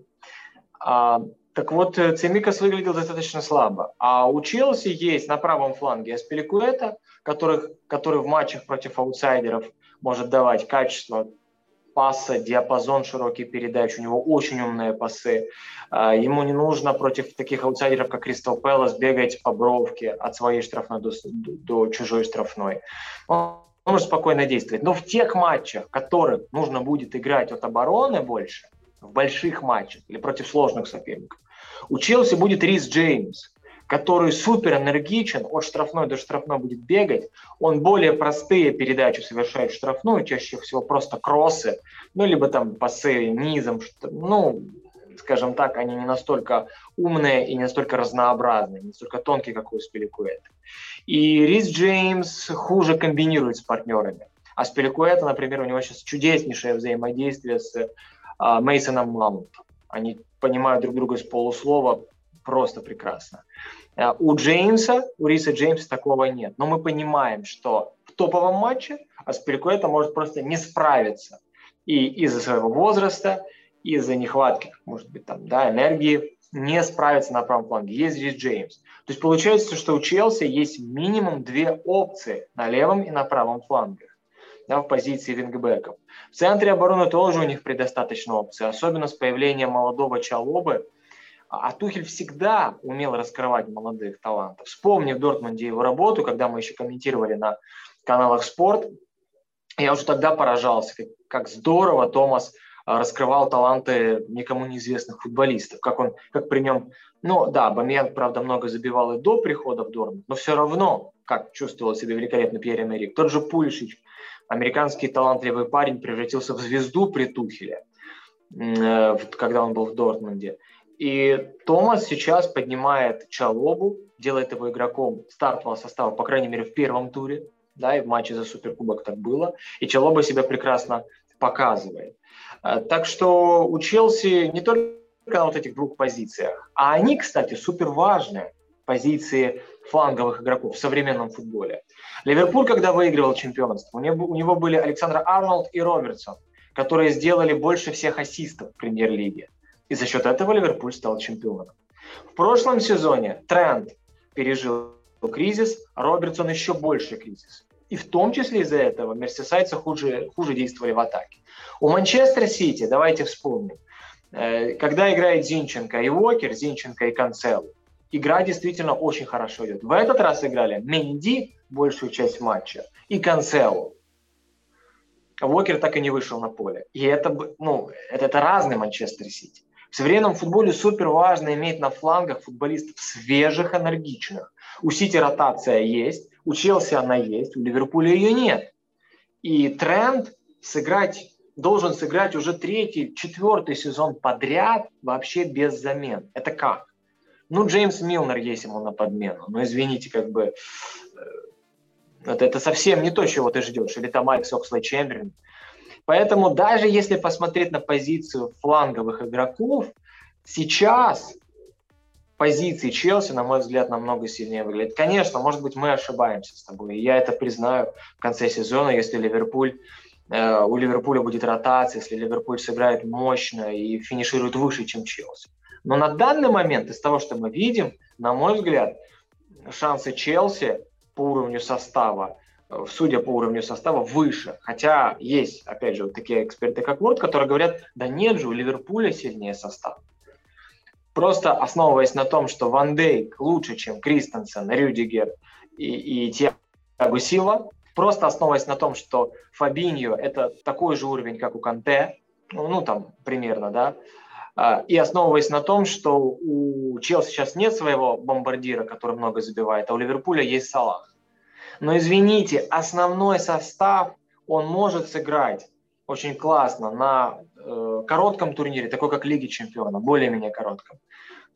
А, так вот, э, Цемикас выглядел достаточно слабо. А у Челси есть на правом фланге Аспиликуэта, который в матчах против аутсайдеров может давать качество паса, диапазон широкий передач, у него очень умные пасы. А, ему не нужно против таких аутсайдеров, как Кристал Пэлас, бегать по бровке от своей штрафной до, до чужой штрафной. Он может спокойно действовать. Но в тех матчах, в которых нужно будет играть от обороны больше – в больших матчах или против сложных соперников. У Челси будет Рис Джеймс, который супер энергичен, от штрафной до штрафной будет бегать, он более простые передачи совершает в штрафную, чаще всего просто кроссы, ну, либо там пасы низом, ну, скажем так, они не настолько умные и не настолько разнообразные, не настолько тонкие, как у Спиликуэта. И Рис Джеймс хуже комбинирует с партнерами. А Спиликуэта, например, у него сейчас чудеснейшее взаимодействие с а, Мейсоном Маунтом. Они понимают друг друга с полуслова просто прекрасно. А, у Джеймса, у Риса Джеймса такого нет. Но мы понимаем, что в топовом матче Аспиликуэта может просто не справиться. И из-за своего возраста, из-за нехватки, может быть, там, да, энергии, не справиться на правом фланге. Есть Рис Джеймс. То есть получается, что у Челси есть минимум две опции на левом и на правом фланге да, в позиции вингбеков. В центре обороны тоже у них предостаточно опций, особенно с появлением молодого Чалобы. А, а Тухель всегда умел раскрывать молодых талантов. Вспомни в Дортмунде его работу, когда мы еще комментировали на каналах «Спорт», я уже тогда поражался, как, как здорово Томас а, раскрывал таланты никому неизвестных футболистов, как он, как при нем, ну да, Бамьян, правда, много забивал и до прихода в Дормунд, но все равно, как чувствовал себя великолепно Пьер Эмерик, тот же Пульшич, американский талантливый парень превратился в звезду при Тухеле, э, когда он был в Дортмунде. И Томас сейчас поднимает Чалобу, делает его игроком стартового состава, по крайней мере, в первом туре, да, и в матче за Суперкубок так было. И Чалоба себя прекрасно показывает. Э, так что у Челси не только на вот этих двух позициях, а они, кстати, супер важные позиции фланговых игроков в современном футболе. Ливерпуль, когда выигрывал чемпионство, у него, у него были Александр Арнольд и Робертсон, которые сделали больше всех ассистов в премьер-лиге. И за счет этого Ливерпуль стал чемпионом. В прошлом сезоне Тренд пережил кризис, а Робертсон еще больше кризис. И в том числе из-за этого мерсисайцы хуже, хуже действовали в атаке. У Манчестер Сити, давайте вспомним, э, когда играет Зинченко и Уокер, Зинченко и Канцелу, игра действительно очень хорошо идет. В этот раз играли Менди большую часть матча и Канцелу. Уокер так и не вышел на поле. И это, ну, это, это разный Манчестер Сити. В современном футболе супер важно иметь на флангах футболистов свежих, энергичных. У Сити ротация есть, у Челси она есть, у Ливерпуля ее нет. И тренд сыграть должен сыграть уже третий, четвертый сезон подряд вообще без замен. Это как? Ну, Джеймс Милнер есть ему на подмену. Но извините, как бы это, это совсем не то, чего ты ждешь. Или там Алекс Окслей Чемберлин. Поэтому даже если посмотреть на позицию фланговых игроков, сейчас позиции Челси, на мой взгляд, намного сильнее выглядит. Конечно, может быть, мы ошибаемся с тобой. Я это признаю в конце сезона, если Ливерпуль э, у Ливерпуля будет ротация, если Ливерпуль сыграет мощно и финиширует выше, чем Челси. Но на данный момент, из того, что мы видим, на мой взгляд, шансы Челси по уровню состава, судя по уровню состава, выше. Хотя есть, опять же, вот такие эксперты, как Ворд, которые говорят, да нет же, у Ливерпуля сильнее состав. Просто основываясь на том, что Ван Дейк лучше, чем Кристенсен, Рюдигер и, и Тиаго Сила, просто основываясь на том, что Фабиньо – это такой же уровень, как у Канте, ну, ну там примерно, да, а, и основываясь на том, что у Челси сейчас нет своего бомбардира, который много забивает, а у Ливерпуля есть Салах. Но извините, основной состав он может сыграть очень классно на э, коротком турнире, такой как Лиги Чемпионов, более-менее коротком,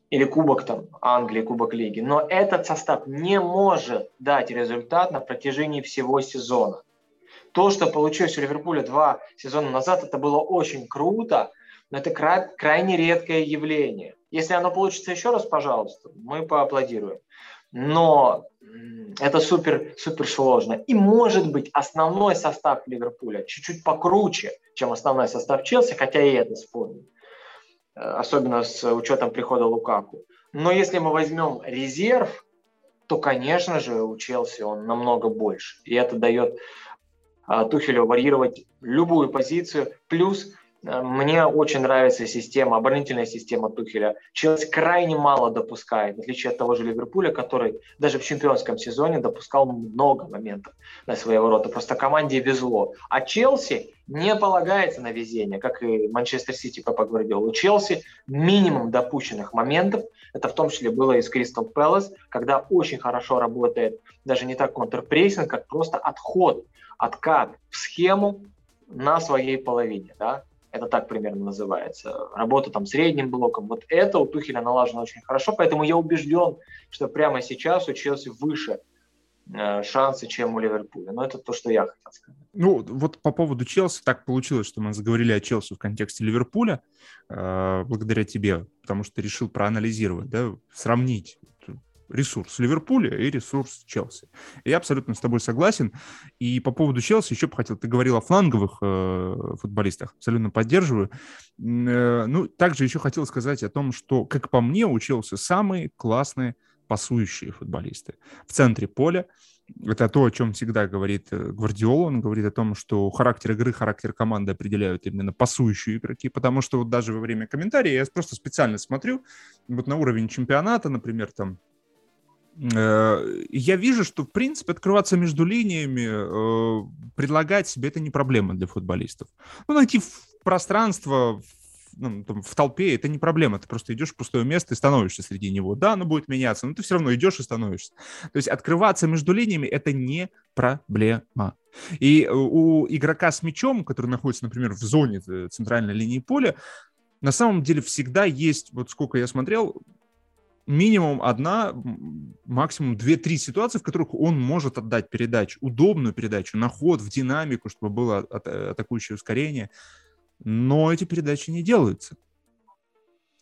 или Кубок там Англии, Кубок Лиги. Но этот состав не может дать результат на протяжении всего сезона. То, что получилось у Ливерпуля два сезона назад, это было очень круто, но это край, крайне редкое явление. Если оно получится еще раз, пожалуйста, мы поаплодируем. Но это супер, супер сложно. И может быть основной состав Ливерпуля чуть-чуть покруче, чем основной состав Челси, хотя и это спорно. Э, особенно с учетом прихода Лукаку. Но если мы возьмем резерв, то, конечно же, у Челси он намного больше. И это дает а, Тухелю варьировать любую позицию. Плюс мне очень нравится система, оборонительная система Тухеля. Челси крайне мало допускает, в отличие от того же Ливерпуля, который даже в чемпионском сезоне допускал много моментов на свои ворота. Просто команде везло. А Челси не полагается на везение, как и Манчестер Сити Пепа Гвардиола. У Челси минимум допущенных моментов. Это в том числе было и с Кристал Пэлас, когда очень хорошо работает даже не так контрпрессинг, как просто отход, откат в схему на своей половине. Да? Это так примерно называется. Работа там средним блоком. Вот это у Тухеля налажено очень хорошо, поэтому я убежден, что прямо сейчас у Челси выше э, шансы, чем у Ливерпуля. Но это то, что я хотел сказать. Ну, вот по поводу Челси, так получилось, что мы заговорили о Челси в контексте Ливерпуля, э, благодаря тебе, потому что решил проанализировать, да, сравнить ресурс Ливерпуля и ресурс Челси. Я абсолютно с тобой согласен. И по поводу Челси еще бы хотел, ты говорил о фланговых э, футболистах, абсолютно поддерживаю. Э, ну, также еще хотел сказать о том, что, как по мне, у Челси самые классные пасующие футболисты. В центре поля это то, о чем всегда говорит э, Гвардиола. Он говорит о том, что характер игры, характер команды определяют именно пасующие игроки, потому что вот даже во время комментария я просто специально смотрю вот на уровень чемпионата, например, там я вижу, что, в принципе, открываться между линиями, э, предлагать себе это не проблема для футболистов. Ну, найти пространство, ну, там, в толпе, это не проблема. Ты просто идешь в пустое место и становишься среди него. Да, оно будет меняться, но ты все равно идешь и становишься. То есть открываться между линиями – это не проблема. И у игрока с мячом, который находится, например, в зоне э, центральной линии поля, на самом деле всегда есть, вот сколько я смотрел, минимум одна, максимум две-три ситуации, в которых он может отдать передачу, удобную передачу, на ход, в динамику, чтобы было атакующее ускорение. Но эти передачи не делаются.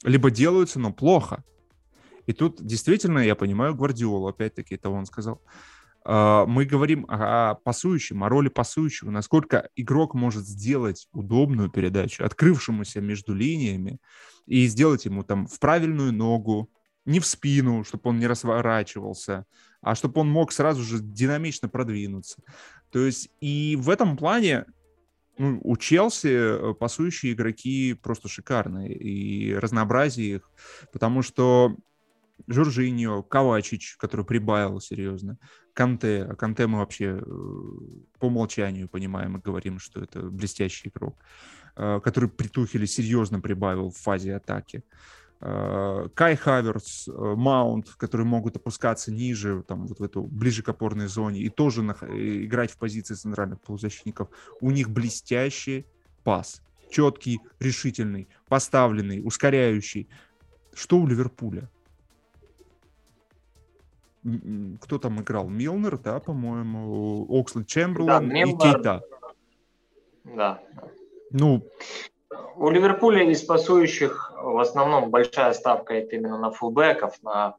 Либо делаются, но плохо. И тут действительно я понимаю Гвардиолу, опять-таки, это он сказал. А, мы говорим о пасующем, о роли пасующего, насколько игрок может сделать удобную передачу, открывшемуся между линиями, и сделать ему там в правильную ногу, не в спину, чтобы он не разворачивался, а чтобы он мог сразу же динамично продвинуться. То есть и в этом плане ну, у Челси э, пасующие игроки просто шикарные, и разнообразие их, потому что Жоржиньо, Ковачич, который прибавил серьезно, Канте, а Канте мы вообще э, по умолчанию понимаем и говорим, что это блестящий игрок, э, который при Тухеле серьезно прибавил в фазе атаки. Кай Хаверс, э, Маунт, которые могут опускаться ниже, там, вот в эту, ближе к опорной зоне, и тоже на, э, играть в позиции центральных полузащитников. У них блестящий пас. Четкий, решительный, поставленный, ускоряющий. Что у Ливерпуля? Кто там играл? Милнер, да, по-моему, Оксланд Чемберлен да, и Кейта. Да. Ну, у Ливерпуля из пасующих в основном большая ставка это именно на фулбеков, на,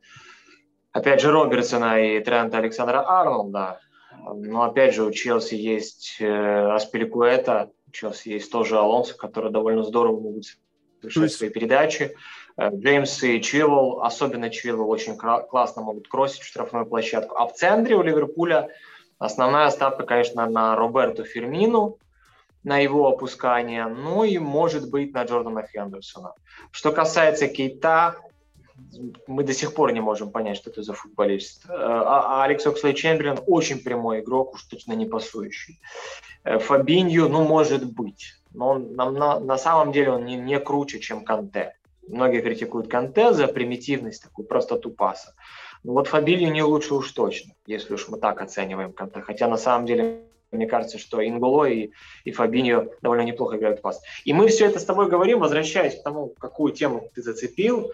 опять же, Робертсона и Трента Александра Арнолда. Но, опять же, у Челси есть э, Аспиликуэта, у Челси есть тоже Алонсо, которые довольно здорово могут совершать свои передачи. Э, Джеймс и Чилвелл, особенно Чилвелл, очень классно могут кроссить в штрафную площадку. А в центре у Ливерпуля основная ставка, конечно, на Роберту Фермину, на его опускание, ну и, может быть, на Джордана Хендерсона. Что касается Кейта, мы до сих пор не можем понять, что это за футболист. Э, а, а Алекс Окслей Чемберлен очень прямой игрок, уж точно не пасующий. Э, Фабинью, ну, может быть. Но он, на, на, на самом деле он не, не круче, чем Канте. Многие критикуют Канте за примитивность, такую простоту паса. Но вот Фабинью не лучше уж точно, если уж мы так оцениваем Канте. Хотя на самом деле мне кажется, что Инголо и, и Фабиньо довольно неплохо играют пас. И мы все это с тобой говорим, возвращаясь к тому, какую тему ты зацепил,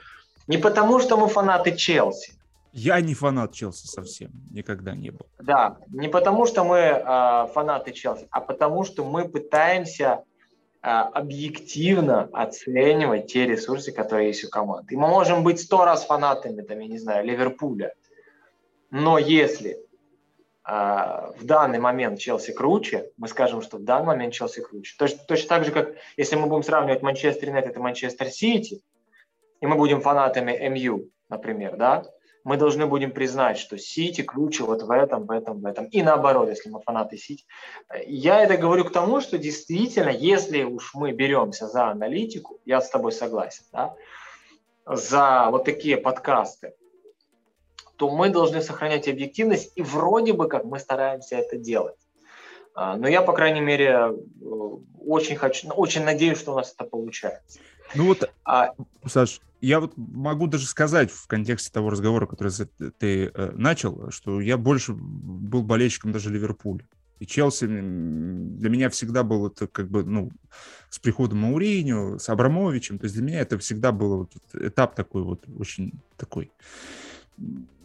не потому, что мы фанаты Челси. Я не фанат Челси совсем, никогда не был. Да, не потому, что мы э, фанаты Челси, а потому, что мы пытаемся э, объективно оценивать те ресурсы, которые есть у команды. И мы можем быть сто раз фанатами, там, я не знаю, Ливерпуля, но если в данный момент Челси круче, мы скажем, что в данный момент Челси круче. Точно, точно так же, как если мы будем сравнивать Манчестер Юнайтед и Манчестер Сити, и мы будем фанатами МЮ, например, да, мы должны будем признать, что Сити круче вот в этом, в этом, в этом. И наоборот, если мы фанаты Сити. Я это говорю к тому, что действительно, если уж мы беремся за аналитику, я с тобой согласен, да, за вот такие подкасты, то мы должны сохранять объективность, и вроде бы как мы стараемся это делать. А, но я, по крайней мере, э, очень хочу, очень надеюсь, что у нас это получается. Ну вот, а... Саш, я вот могу даже сказать в контексте того разговора, который ты э, начал, что я больше был болельщиком даже Ливерпуля. И Челси для меня всегда был это как бы, ну, с приходом Мауриню, с Абрамовичем, то есть для меня это всегда был вот этап такой вот очень такой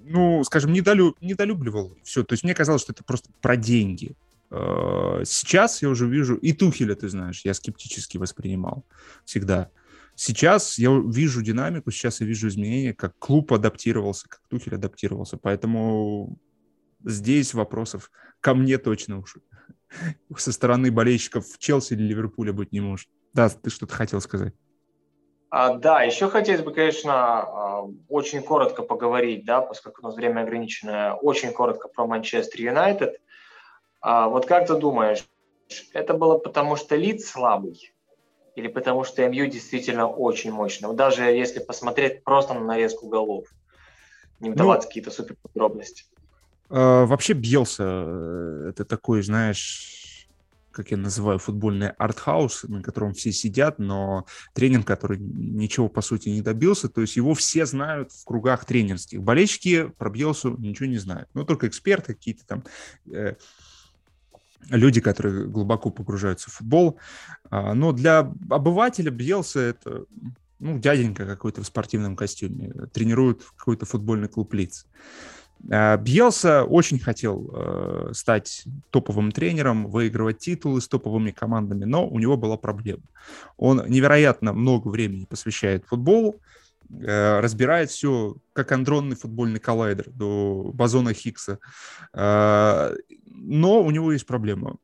ну, скажем, недолю, недолюбливал все. То есть мне казалось, что это просто про деньги. Э, сейчас я уже вижу, и Тухеля, ты знаешь, я скептически воспринимал всегда. Сейчас я вижу динамику, сейчас я вижу изменения, как клуб адаптировался, как Тухель адаптировался. Поэтому здесь вопросов ко мне точно уж со стороны болельщиков Челси или Ливерпуля быть не может. Да, ты что-то хотел сказать. А, да, еще хотелось бы, конечно, а, очень коротко поговорить, да, поскольку у нас время ограниченное, очень коротко про Манчестер Юнайтед. А, вот как ты думаешь, это было потому, что Лид слабый? Или потому, что МЮ действительно очень мощный? Вот даже если посмотреть просто на нарезку голов, не вдаваться ну, какие-то супер подробности. Э, вообще Бьелса, э, это такой, знаешь, как я называю, футбольный артхаус, на котором все сидят, но тренер, который ничего, по сути, не добился, то есть его все знают в кругах тренерских. Болельщики про Бьелсу ничего не знают. Ну, только эксперты какие-то там, э, люди, которые глубоко погружаются в футбол. А, но для обывателя Бьелса это ну, дяденька какой-то в спортивном костюме, тренирует какой-то футбольный клуб лиц. А, Бьелса очень хотел э, стать топовым тренером, выигрывать титулы с топовыми командами, но у него была проблема. Он невероятно много времени посвящает футболу, э, разбирает все, как андронный футбольный коллайдер до бозона Хиггса. Э, но у него есть проблема.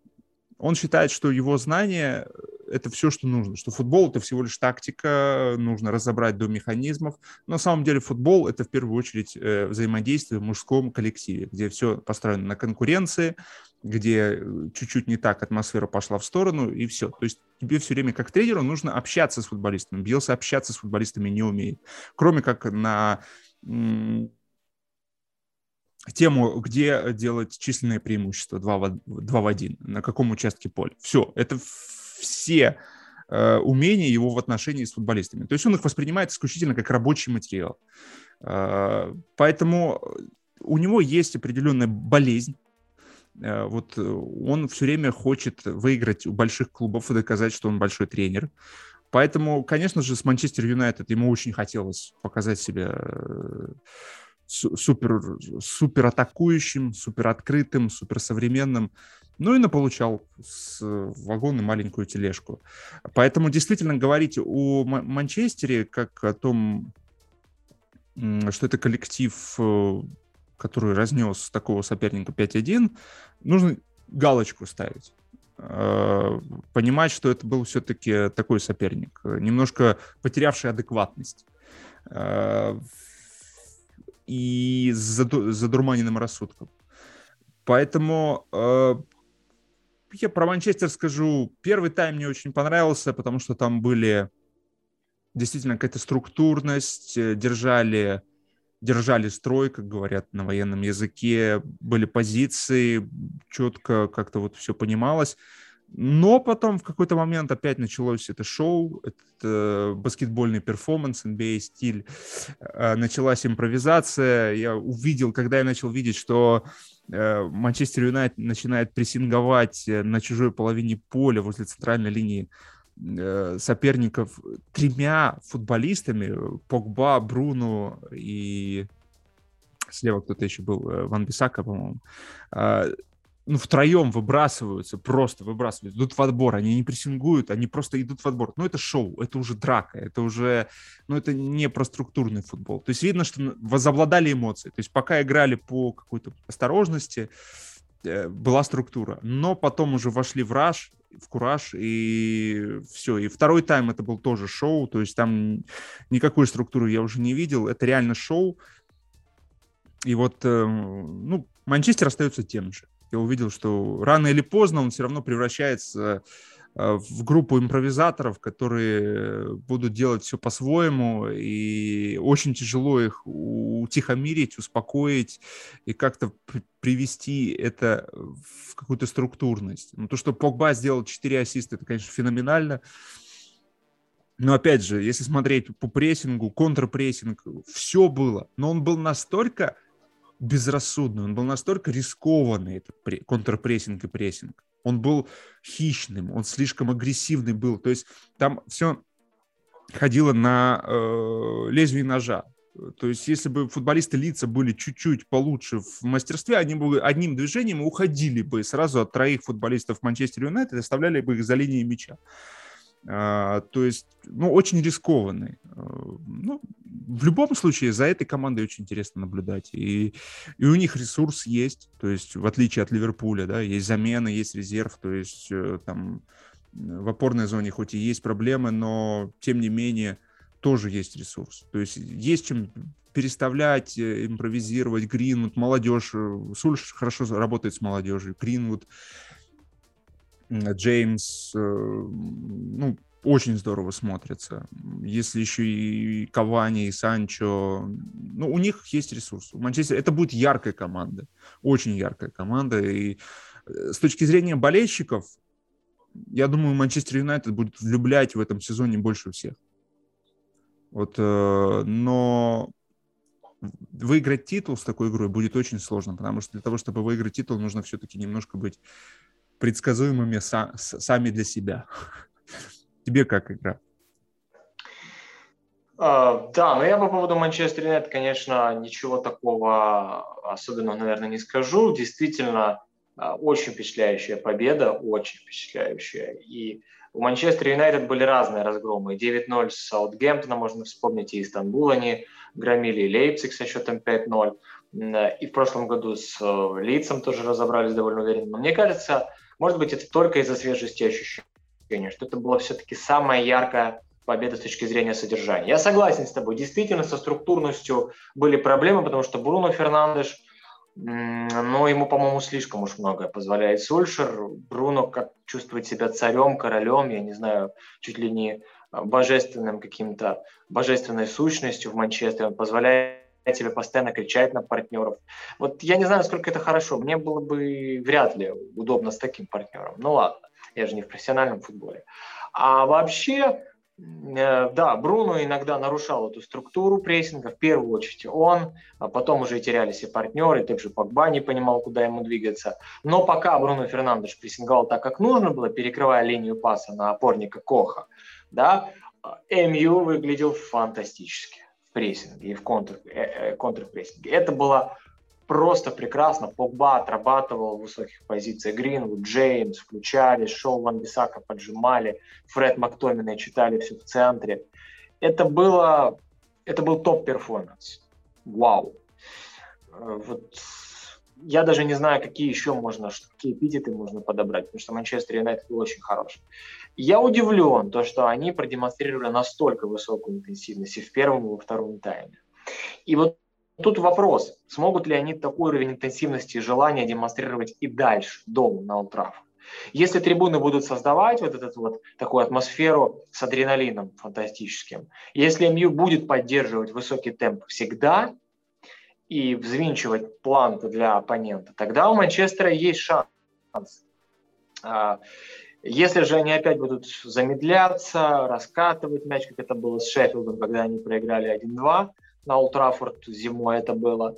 Он считает, что его знания — это все, что нужно, что футбол — это всего лишь тактика, нужно разобрать до механизмов. Но на самом деле футбол — это в первую очередь э, взаимодействие в мужском коллективе, где все построено на конкуренции, где э, чуть-чуть не так атмосфера пошла в сторону, и все. То есть тебе все время как тренеру нужно общаться с футболистами. Бьелса общаться с футболистами не умеет. Кроме как на тему, где делать численное преимущество 2 в, 2 в 1, на каком участке поля. Все, это все э, умения его в отношении с футболистами. То есть он их воспринимает исключительно как рабочий материал. Э, поэтому у него есть определенная болезнь. Э, вот он все время хочет выиграть у больших клубов и доказать, что он большой тренер. Поэтому, конечно же, с Манчестер Юнайтед ему очень хотелось показать себя супер, супер атакующим, супер открытым, супер современным. Ну и наполучал с вагон и маленькую тележку. Поэтому действительно говорить о Манчестере как о том, что это коллектив, э, который разнес такого соперника 5-1, нужно галочку ставить э, понимать, что это был все-таки такой соперник, немножко потерявший адекватность. И с задурманенным рассудком. Поэтому э, я про Манчестер скажу. Первый тайм мне очень понравился, потому что там были действительно какая-то структурность, э, держали, держали строй, как говорят на военном языке, были позиции, четко как-то вот все понималось. Но потом в какой-то момент опять началось это шоу, этот э, баскетбольный перформанс, NBA-стиль, э, началась импровизация. Я увидел, когда я начал видеть, что э, Манчестер Юнайтед начинает прессинговать на чужой половине поля возле центральной линии соперников тремя футболистами, Погба, Бруно и слева кто-то еще был, Ван Бисака, по-моему, а, ну, втроем выбрасываются, просто выбрасывают, идут в отбор, они не прессингуют, они просто идут в отбор. Ну, это шоу, это уже драка, это уже, ну, это не про структурный футбол. То есть видно, что возобладали эмоции. То есть пока играли по какой-то осторожности, э, была структура. Но потом уже вошли в раш, в кураж, и все. И второй тайм это был тоже шоу, то есть там никакой структуры я уже не видел. Это реально шоу. И вот, э, ну, Манчестер остается тем же я увидел, что рано или поздно он все равно превращается э, в группу импровизаторов, которые будут делать все по-своему, и очень тяжело их утихомирить, успокоить и как-то привести это в какую-то структурность. Ну, то, что Погба сделал 4 ассиста, это, конечно, феноменально. Но опять же, если смотреть по прессингу, контрпрессинг, все было. Но он был настолько безрассудный, он был настолько рискованный, этот контрпрессинг и прессинг. Он был хищным, он слишком агрессивный был. То есть там все ходило на э, лезвие ножа. То есть, если бы футболисты лица были чуть-чуть получше в мастерстве, они бы одним движением уходили бы сразу от троих футболистов Манчестер Юнайтед и оставляли бы их за линией мяча. А, то есть, ну, очень рискованный. А, ну, в любом случае, за этой командой очень интересно наблюдать. И, и у них ресурс есть, то есть, в отличие от Ливерпуля, да, есть замена, есть резерв, то есть, э, там, в опорной зоне хоть и есть проблемы, но, тем не менее, тоже есть ресурс. То есть, есть чем переставлять, э, импровизировать. Гринвуд, молодежь. Э, Сульш хорошо работает с молодежью. Гринвуд. Джеймс, э, ну, очень здорово смотрится. Если еще и Кавани, и Санчо, ну, у них есть ресурс. У Манчестера это будет яркая команда, очень яркая команда. И э, с точки зрения болельщиков, я думаю, Манчестер Юнайтед будет влюблять в этом сезоне больше всех. Вот, э, но выиграть титул с такой игрой будет очень сложно, потому что для того, чтобы выиграть титул, нужно все-таки немножко быть предсказуемыми са- сами для себя. Тебе как игра? Uh, да, но я по поводу Манчестер Юнайтед, конечно, ничего такого особенного, наверное, не скажу. Действительно, uh, очень впечатляющая победа, очень впечатляющая. И у Манчестер Юнайтед были разные разгромы. 9-0 с Саутгемптоном, можно вспомнить, и Истанбул они громили, и Лейпциг со счетом 5-0. И в прошлом году с э, Лицом тоже разобрались довольно уверенно. Но мне кажется, может быть, это только из-за свежести ощущения, что это была все-таки самая яркая победа с точки зрения содержания. Я согласен с тобой. Действительно, со структурностью были проблемы, потому что Бруно Фернандеш – но ему, по-моему, слишком уж многое позволяет Сульшер. Бруно как чувствует себя царем, королем, я не знаю, чуть ли не божественным каким-то, божественной сущностью в Манчестере. Он позволяет себе постоянно кричать на партнеров. Вот я не знаю, насколько это хорошо. Мне было бы вряд ли удобно с таким партнером. Ну ладно, я же не в профессиональном футболе. А вообще, Э, да, Бруно иногда нарушал эту структуру прессинга, в первую очередь он, а потом уже терялись и партнеры, также Погба не понимал, куда ему двигаться. Но пока Бруно Фернандеш прессинговал так, как нужно было, перекрывая линию паса на опорника Коха, да, МЮ выглядел фантастически прессинге и в контр, э, э, контрпрессинге. Это было просто прекрасно. Погба отрабатывал в высоких позициях. Гринвуд, Джеймс включали, Шоу Ван Бисака поджимали, Фред Мактомина читали все в центре. Это было, это был топ-перформанс. Вау. Вот я даже не знаю, какие еще можно, какие эпитеты можно подобрать, потому что Манчестер Юнайтед был очень хорош. Я удивлен, то, что они продемонстрировали настолько высокую интенсивность и в первом, и во втором тайме. И вот Тут вопрос, смогут ли они такой уровень интенсивности и желания демонстрировать и дальше, дома, на Олд Трафф. Если трибуны будут создавать вот эту вот такую атмосферу с адреналином фантастическим, если МЮ будет поддерживать высокий темп всегда и взвинчивать планку для оппонента, тогда у Манчестера есть шанс. Если же они опять будут замедляться, раскатывать мяч, как это было с Шеффилдом, когда они проиграли 1-2, на Ултрафорд зимой это было,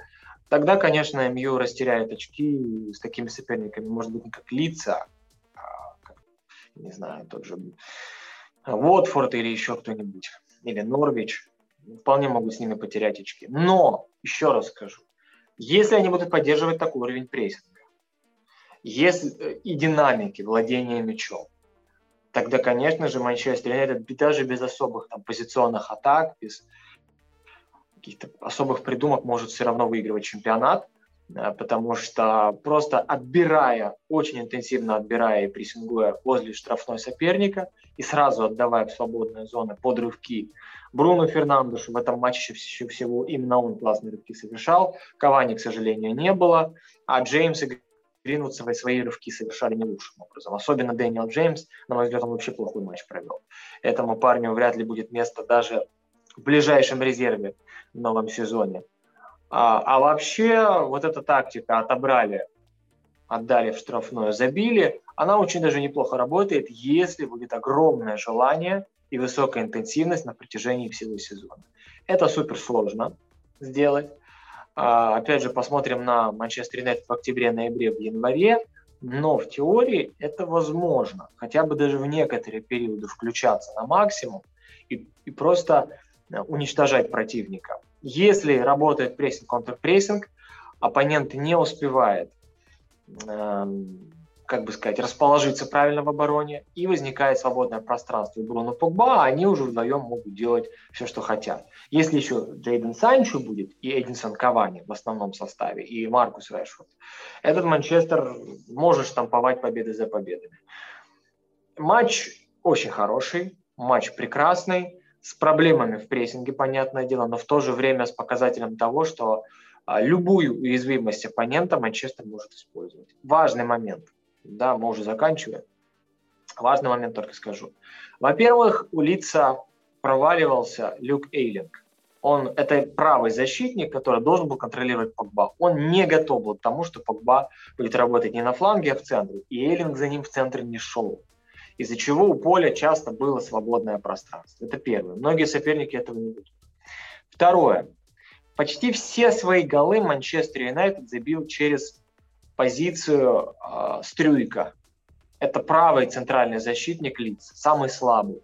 тогда, конечно, МЮ растеряет очки с такими соперниками, может быть, не как лица, а как, не знаю, тот же Уотфорд или еще кто-нибудь, или Норвич, вполне могут с ними потерять очки. Но, еще раз скажу, если они будут поддерживать такой уровень прессинга, если, э, и динамики владения мячом, тогда, конечно же, Манчестер Юнайтед даже без особых там, позиционных атак, без каких-то особых придумок может все равно выигрывать чемпионат, э, потому что просто отбирая, очень интенсивно отбирая и прессингуя возле штрафной соперника и сразу отдавая в свободные зоны под рывки Бруно Фернандешу в этом матче всего именно он классные рывки совершал. Кавани, к сожалению, не было, а Джеймс и Гринвуд свои рывки совершали не лучшим образом. Особенно Дэниел Джеймс, на мой взгляд, он вообще плохой матч провел. Этому парню вряд ли будет место даже в ближайшем резерве в новом сезоне. А, а вообще вот эта тактика отобрали, отдали в штрафное, забили, она очень даже неплохо работает, если будет огромное желание и высокая интенсивность на протяжении всего сезона. Это супер сложно сделать. А, опять же, посмотрим на Манчестер Юнайтед в октябре, ноябре, в январе. Но в теории это возможно. Хотя бы даже в некоторые периоды включаться на максимум и, и просто Э, уничтожать противника. Если работает прессинг, контрпрессинг, оппонент не успевает, э, как бы сказать, расположиться правильно в обороне, и возникает свободное пространство у Бруно Погба, они уже вдвоем могут делать все, что хотят. Если еще Джейден Санчо будет, и Эдинсон Кавани в основном составе, и Маркус Решфорд, этот Манчестер может штамповать победы за победами. Матч очень хороший, матч прекрасный, с проблемами в прессинге, понятное дело, но в то же время с показателем того, что а, любую уязвимость оппонента Манчестер может использовать. Важный момент. Да, мы уже заканчиваем. Важный момент только скажу. Во-первых, у лица проваливался Люк Эйлинг. Он, это правый защитник, который должен был контролировать Погба. Он не готов был к тому, что Погба будет работать не на фланге, а в центре. И Эйлинг за ним в центре не шел. из-за чего у поля часто было свободное пространство. Это первое. Многие соперники этого не будут. Второе. Почти все свои голы Манчестер Юнайтед забил через позицию э, Стрюйка. Это правый центральный защитник лиц, самый слабый.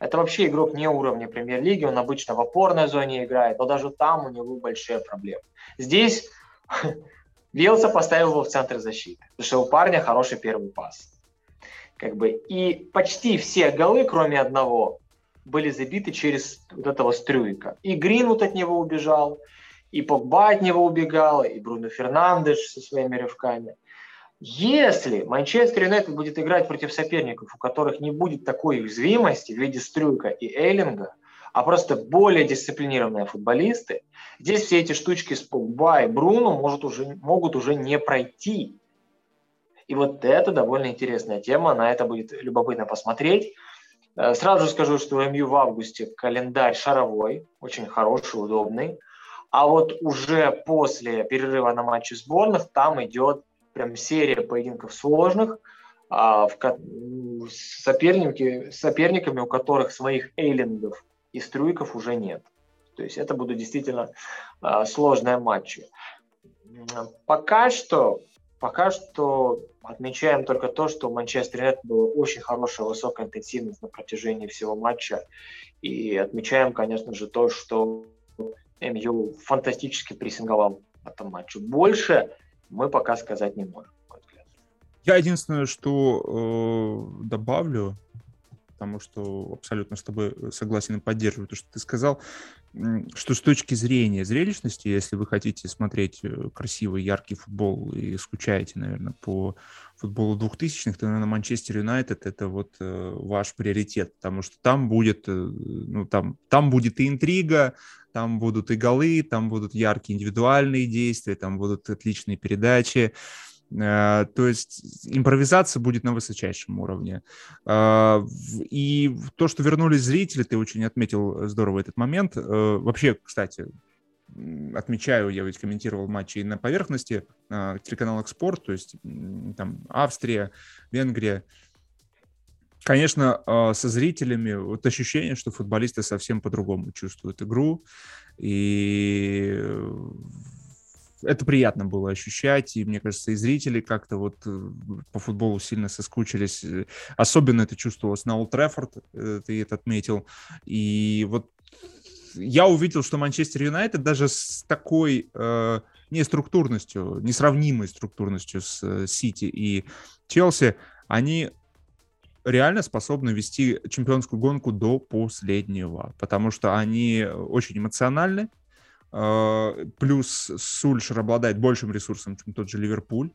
Это вообще игрок не уровня премьер-лиги, он обычно в опорной зоне играет, но даже там у него большие проблемы. Здесь <laughs> Велса поставил его в центр защиты, потому что у парня хороший первый пас. Как бы, и почти все голы, кроме одного, были забиты через вот этого Стрюйка. И Гринвуд от него убежал, и Погба от него убегал, и Бруно Фернандеш со своими рывками. Если Манчестер Юнайтед будет играть против соперников, у которых не будет такой уязвимости в виде Стрюйка и Эйлинга, а просто более дисциплинированные футболисты, здесь все эти штучки с Погба и Бруно может уже, могут уже не пройти. И вот это довольно интересная тема, на это будет любопытно посмотреть. Э, сразу скажу, что у МЮ в августе календарь шаровой, очень хороший, удобный. А вот уже после перерыва на матче сборных там идет прям серия поединков сложных а, в, соперники, соперниками, у которых своих эйлингов и струйков уже нет. То есть это будут действительно а, сложные матчи. Пока что Пока что отмечаем только то, что Манчестер Юнайтед была очень хорошая высокая интенсивность на протяжении всего матча. И отмечаем, конечно же, то, что МЮ фантастически прессинговал в этом матче. Больше мы пока сказать не можем. Я единственное, что э, добавлю, потому что абсолютно с тобой согласен и поддерживаю то, что ты сказал, что с точки зрения зрелищности, если вы хотите смотреть э, красивый, яркий футбол и скучаете, наверное, по футболу 2000-х, то, наверное, Манчестер Юнайтед — это вот э, ваш приоритет, потому что там будет, э, ну, там, там будет и интрига, там будут и голы, там будут яркие индивидуальные действия, там будут отличные передачи, Э, то есть импровизация будет на высочайшем уровне. Э, и то, что вернулись зрители, ты очень отметил здорово этот момент. Э, вообще, кстати, отмечаю, я ведь комментировал матчи и на поверхности телеканал «Экспорт», то есть там Австрия, Венгрия. Конечно, со зрителями вот ощущение, что футболисты совсем по-другому чувствуют игру, и это приятно было ощущать, и мне кажется, и зрители как-то вот э, по футболу сильно соскучились. Э, особенно это чувствовалось на Олд Трефорд, э, ты это отметил. И вот я увидел, что Манчестер Юнайтед даже с такой э, неструктурностью, несравнимой структурностью с Сити и Челси, они реально способны вести чемпионскую гонку до последнего, потому что они очень эмоциональны, плюс Сульшер обладает большим ресурсом, чем тот же Ливерпуль.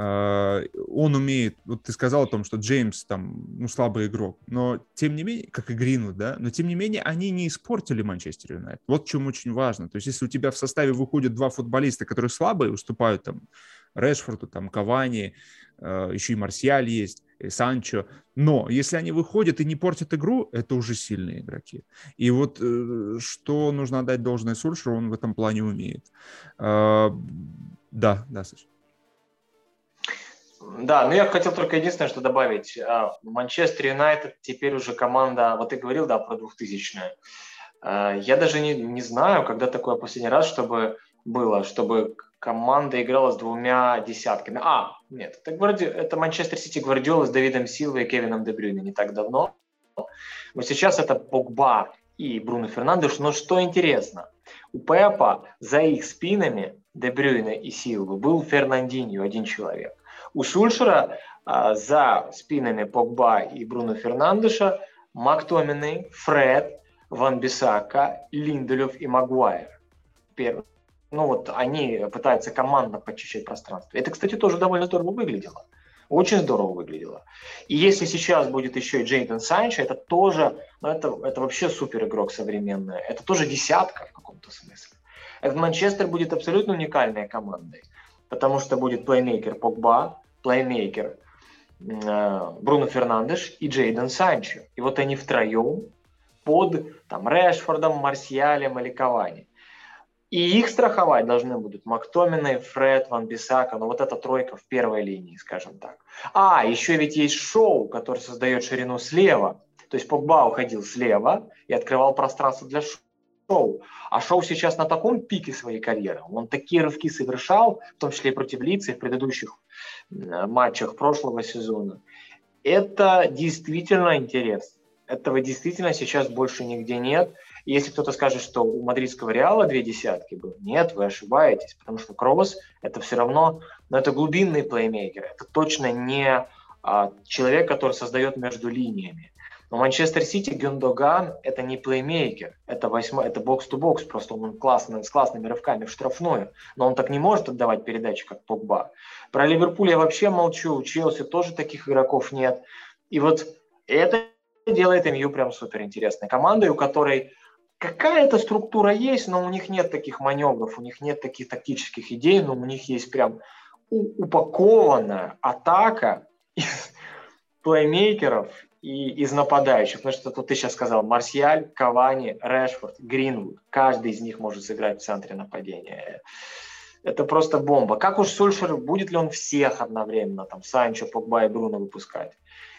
А, он умеет, вот ты сказал о том, что Джеймс там, ну, слабый игрок, но тем не менее, как и Грину, да, но тем не менее они не испортили Манчестер Юнайтед. Вот в чем очень важно. То есть если у тебя в составе выходят два футболиста, которые слабые, уступают там Решфорду, там Кавани, а, еще и Марсиаль есть, Санчо. Но если они выходят и не портят игру, это уже сильные игроки. И вот э, что нужно отдать должное Сульшеру, он в этом плане умеет. А, да, да, Саша. Да, ну я хотел только единственное, что добавить. А, Манчестер Юнайтед теперь уже команда, вот ты говорил, да, про 2000-е. А, я даже не, не знаю, когда такое последний раз, чтобы было, чтобы команда играла с двумя десятками. А, нет, это, Гварди... это Манчестер Сити Гвардиола с Давидом Силвой и Кевином Дебрюйне не так давно. Вот сейчас это Погба и Бруно Фернандеш. Но что интересно, у Пепа за их спинами Дебрюйна и Силвы был Фернандинho, один человек. У Сульшера а, за спинами Погба и Бруно Фернандеша Мактомины, Фред, Ван Бисака, Линделев и Магуайр. Первый ну вот они пытаются командно почищать пространство. Это, кстати, тоже довольно здорово выглядело. Очень здорово выглядело. И если сейчас будет еще и Джейден Санчо, это тоже, ну это, это вообще супер игрок современный. Это тоже десятка в каком-то смысле. Этот Манчестер будет абсолютно уникальной командой, потому что будет плеймейкер Погба, плеймейкер э, Бруно Фернандеш и Джейден Санчо. И вот они втроем под там, Решфордом, Марсиалем или Кавани И их страховать должны будут Мактомины, Фред, Ван Бисака, ну вот эта тройка в первой линии, скажем так. А, еще ведь есть Шоу, который создает ширину слева. То есть Погба уходил слева и открывал пространство для Шоу. А Шоу сейчас на таком пике своей карьеры. Он такие рывки совершал, в том числе и против Лица, в предыдущих матчах прошлого сезона. Это действительно интересно. Этого действительно сейчас больше нигде нет. Если кто-то скажет, что у мадридского Реала две десятки было, нет, вы ошибаетесь, потому что Кросс это все равно, но это глубинный плеймейкер, это точно не а, человек, который создает между линиями. Но Манчестер Сити Гюндоган – это не плеймейкер, это, восьмо, это бокс-то-бокс, просто он классно, с классными рывками в штрафную, но он так не может отдавать передачи, как Погба. Про Ливерпуль я вообще молчу, у Челси тоже таких игроков нет. И вот это делает МЮ прям супер интересной командой, у которой какая-то структура есть, но у них нет таких маневров, у них нет таких тактических идей, но у них есть прям упакованная атака <laughs> из плеймейкеров и из нападающих. Потому что тут ты сейчас сказал Марсиаль, Кавани, Решфорд, Гринвуд. Каждый из них может сыграть в центре нападения. Это просто бомба. Как уж Сульшер, будет ли он всех одновременно, там, Санчо, Погба и Бруно выпускать?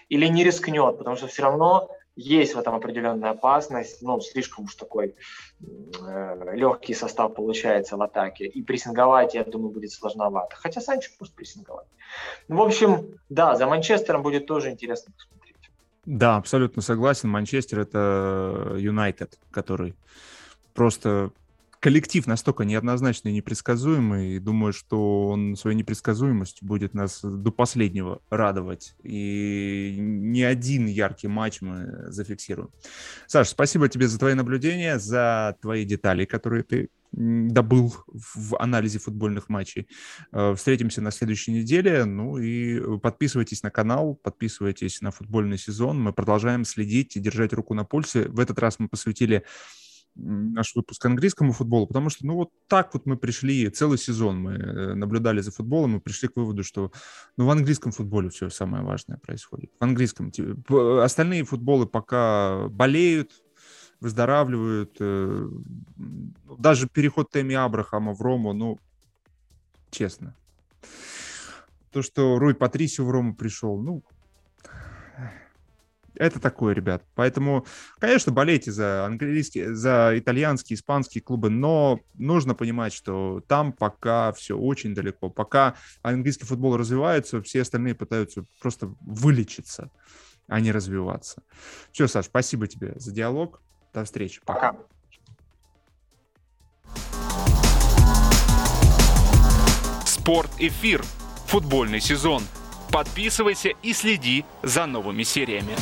Или не рискнет, потому что все равно есть в этом определенная опасность, ну, слишком уж такой э, легкий состав получается в атаке, и прессинговать, я думаю, будет сложновато. Хотя Санчо может прессинговать. Ну, в общем, да, за Манчестером будет тоже интересно посмотреть. Да, абсолютно согласен. Манчестер — это Юнайтед, который просто коллектив настолько неоднозначный и непредсказуемый, и думаю, что он своей непредсказуемостью будет нас до последнего радовать. И не один яркий матч мы зафиксируем. Саш, спасибо тебе за твои наблюдения, за твои детали, которые ты добыл в анализе футбольных матчей. Э, встретимся на следующей неделе. Ну и подписывайтесь на канал, подписывайтесь на футбольный сезон. Мы продолжаем следить и держать руку на пульсе. В этот раз мы посвятили наш выпуск английскому футболу, потому что, ну, вот так вот мы пришли, целый сезон мы э, наблюдали за футболом и пришли к выводу, что, ну, в английском футболе все самое важное происходит. В английском. Остальные футболы пока болеют, выздоравливают. Э, даже переход Теми Абрахама в Рому, ну, честно. То, что Руй Патрисио в Рому пришел, ну, это такое, ребят. Поэтому, конечно, болейте за английские, за итальянские, испанские клубы, но нужно понимать, что там пока все очень далеко. Пока английский футбол развивается, все остальные пытаются просто вылечиться, а не развиваться. Все, Саш, спасибо тебе за диалог. До встречи. Пока. Спорт эфир. Футбольный сезон. Подписывайся и следи за новыми сериями.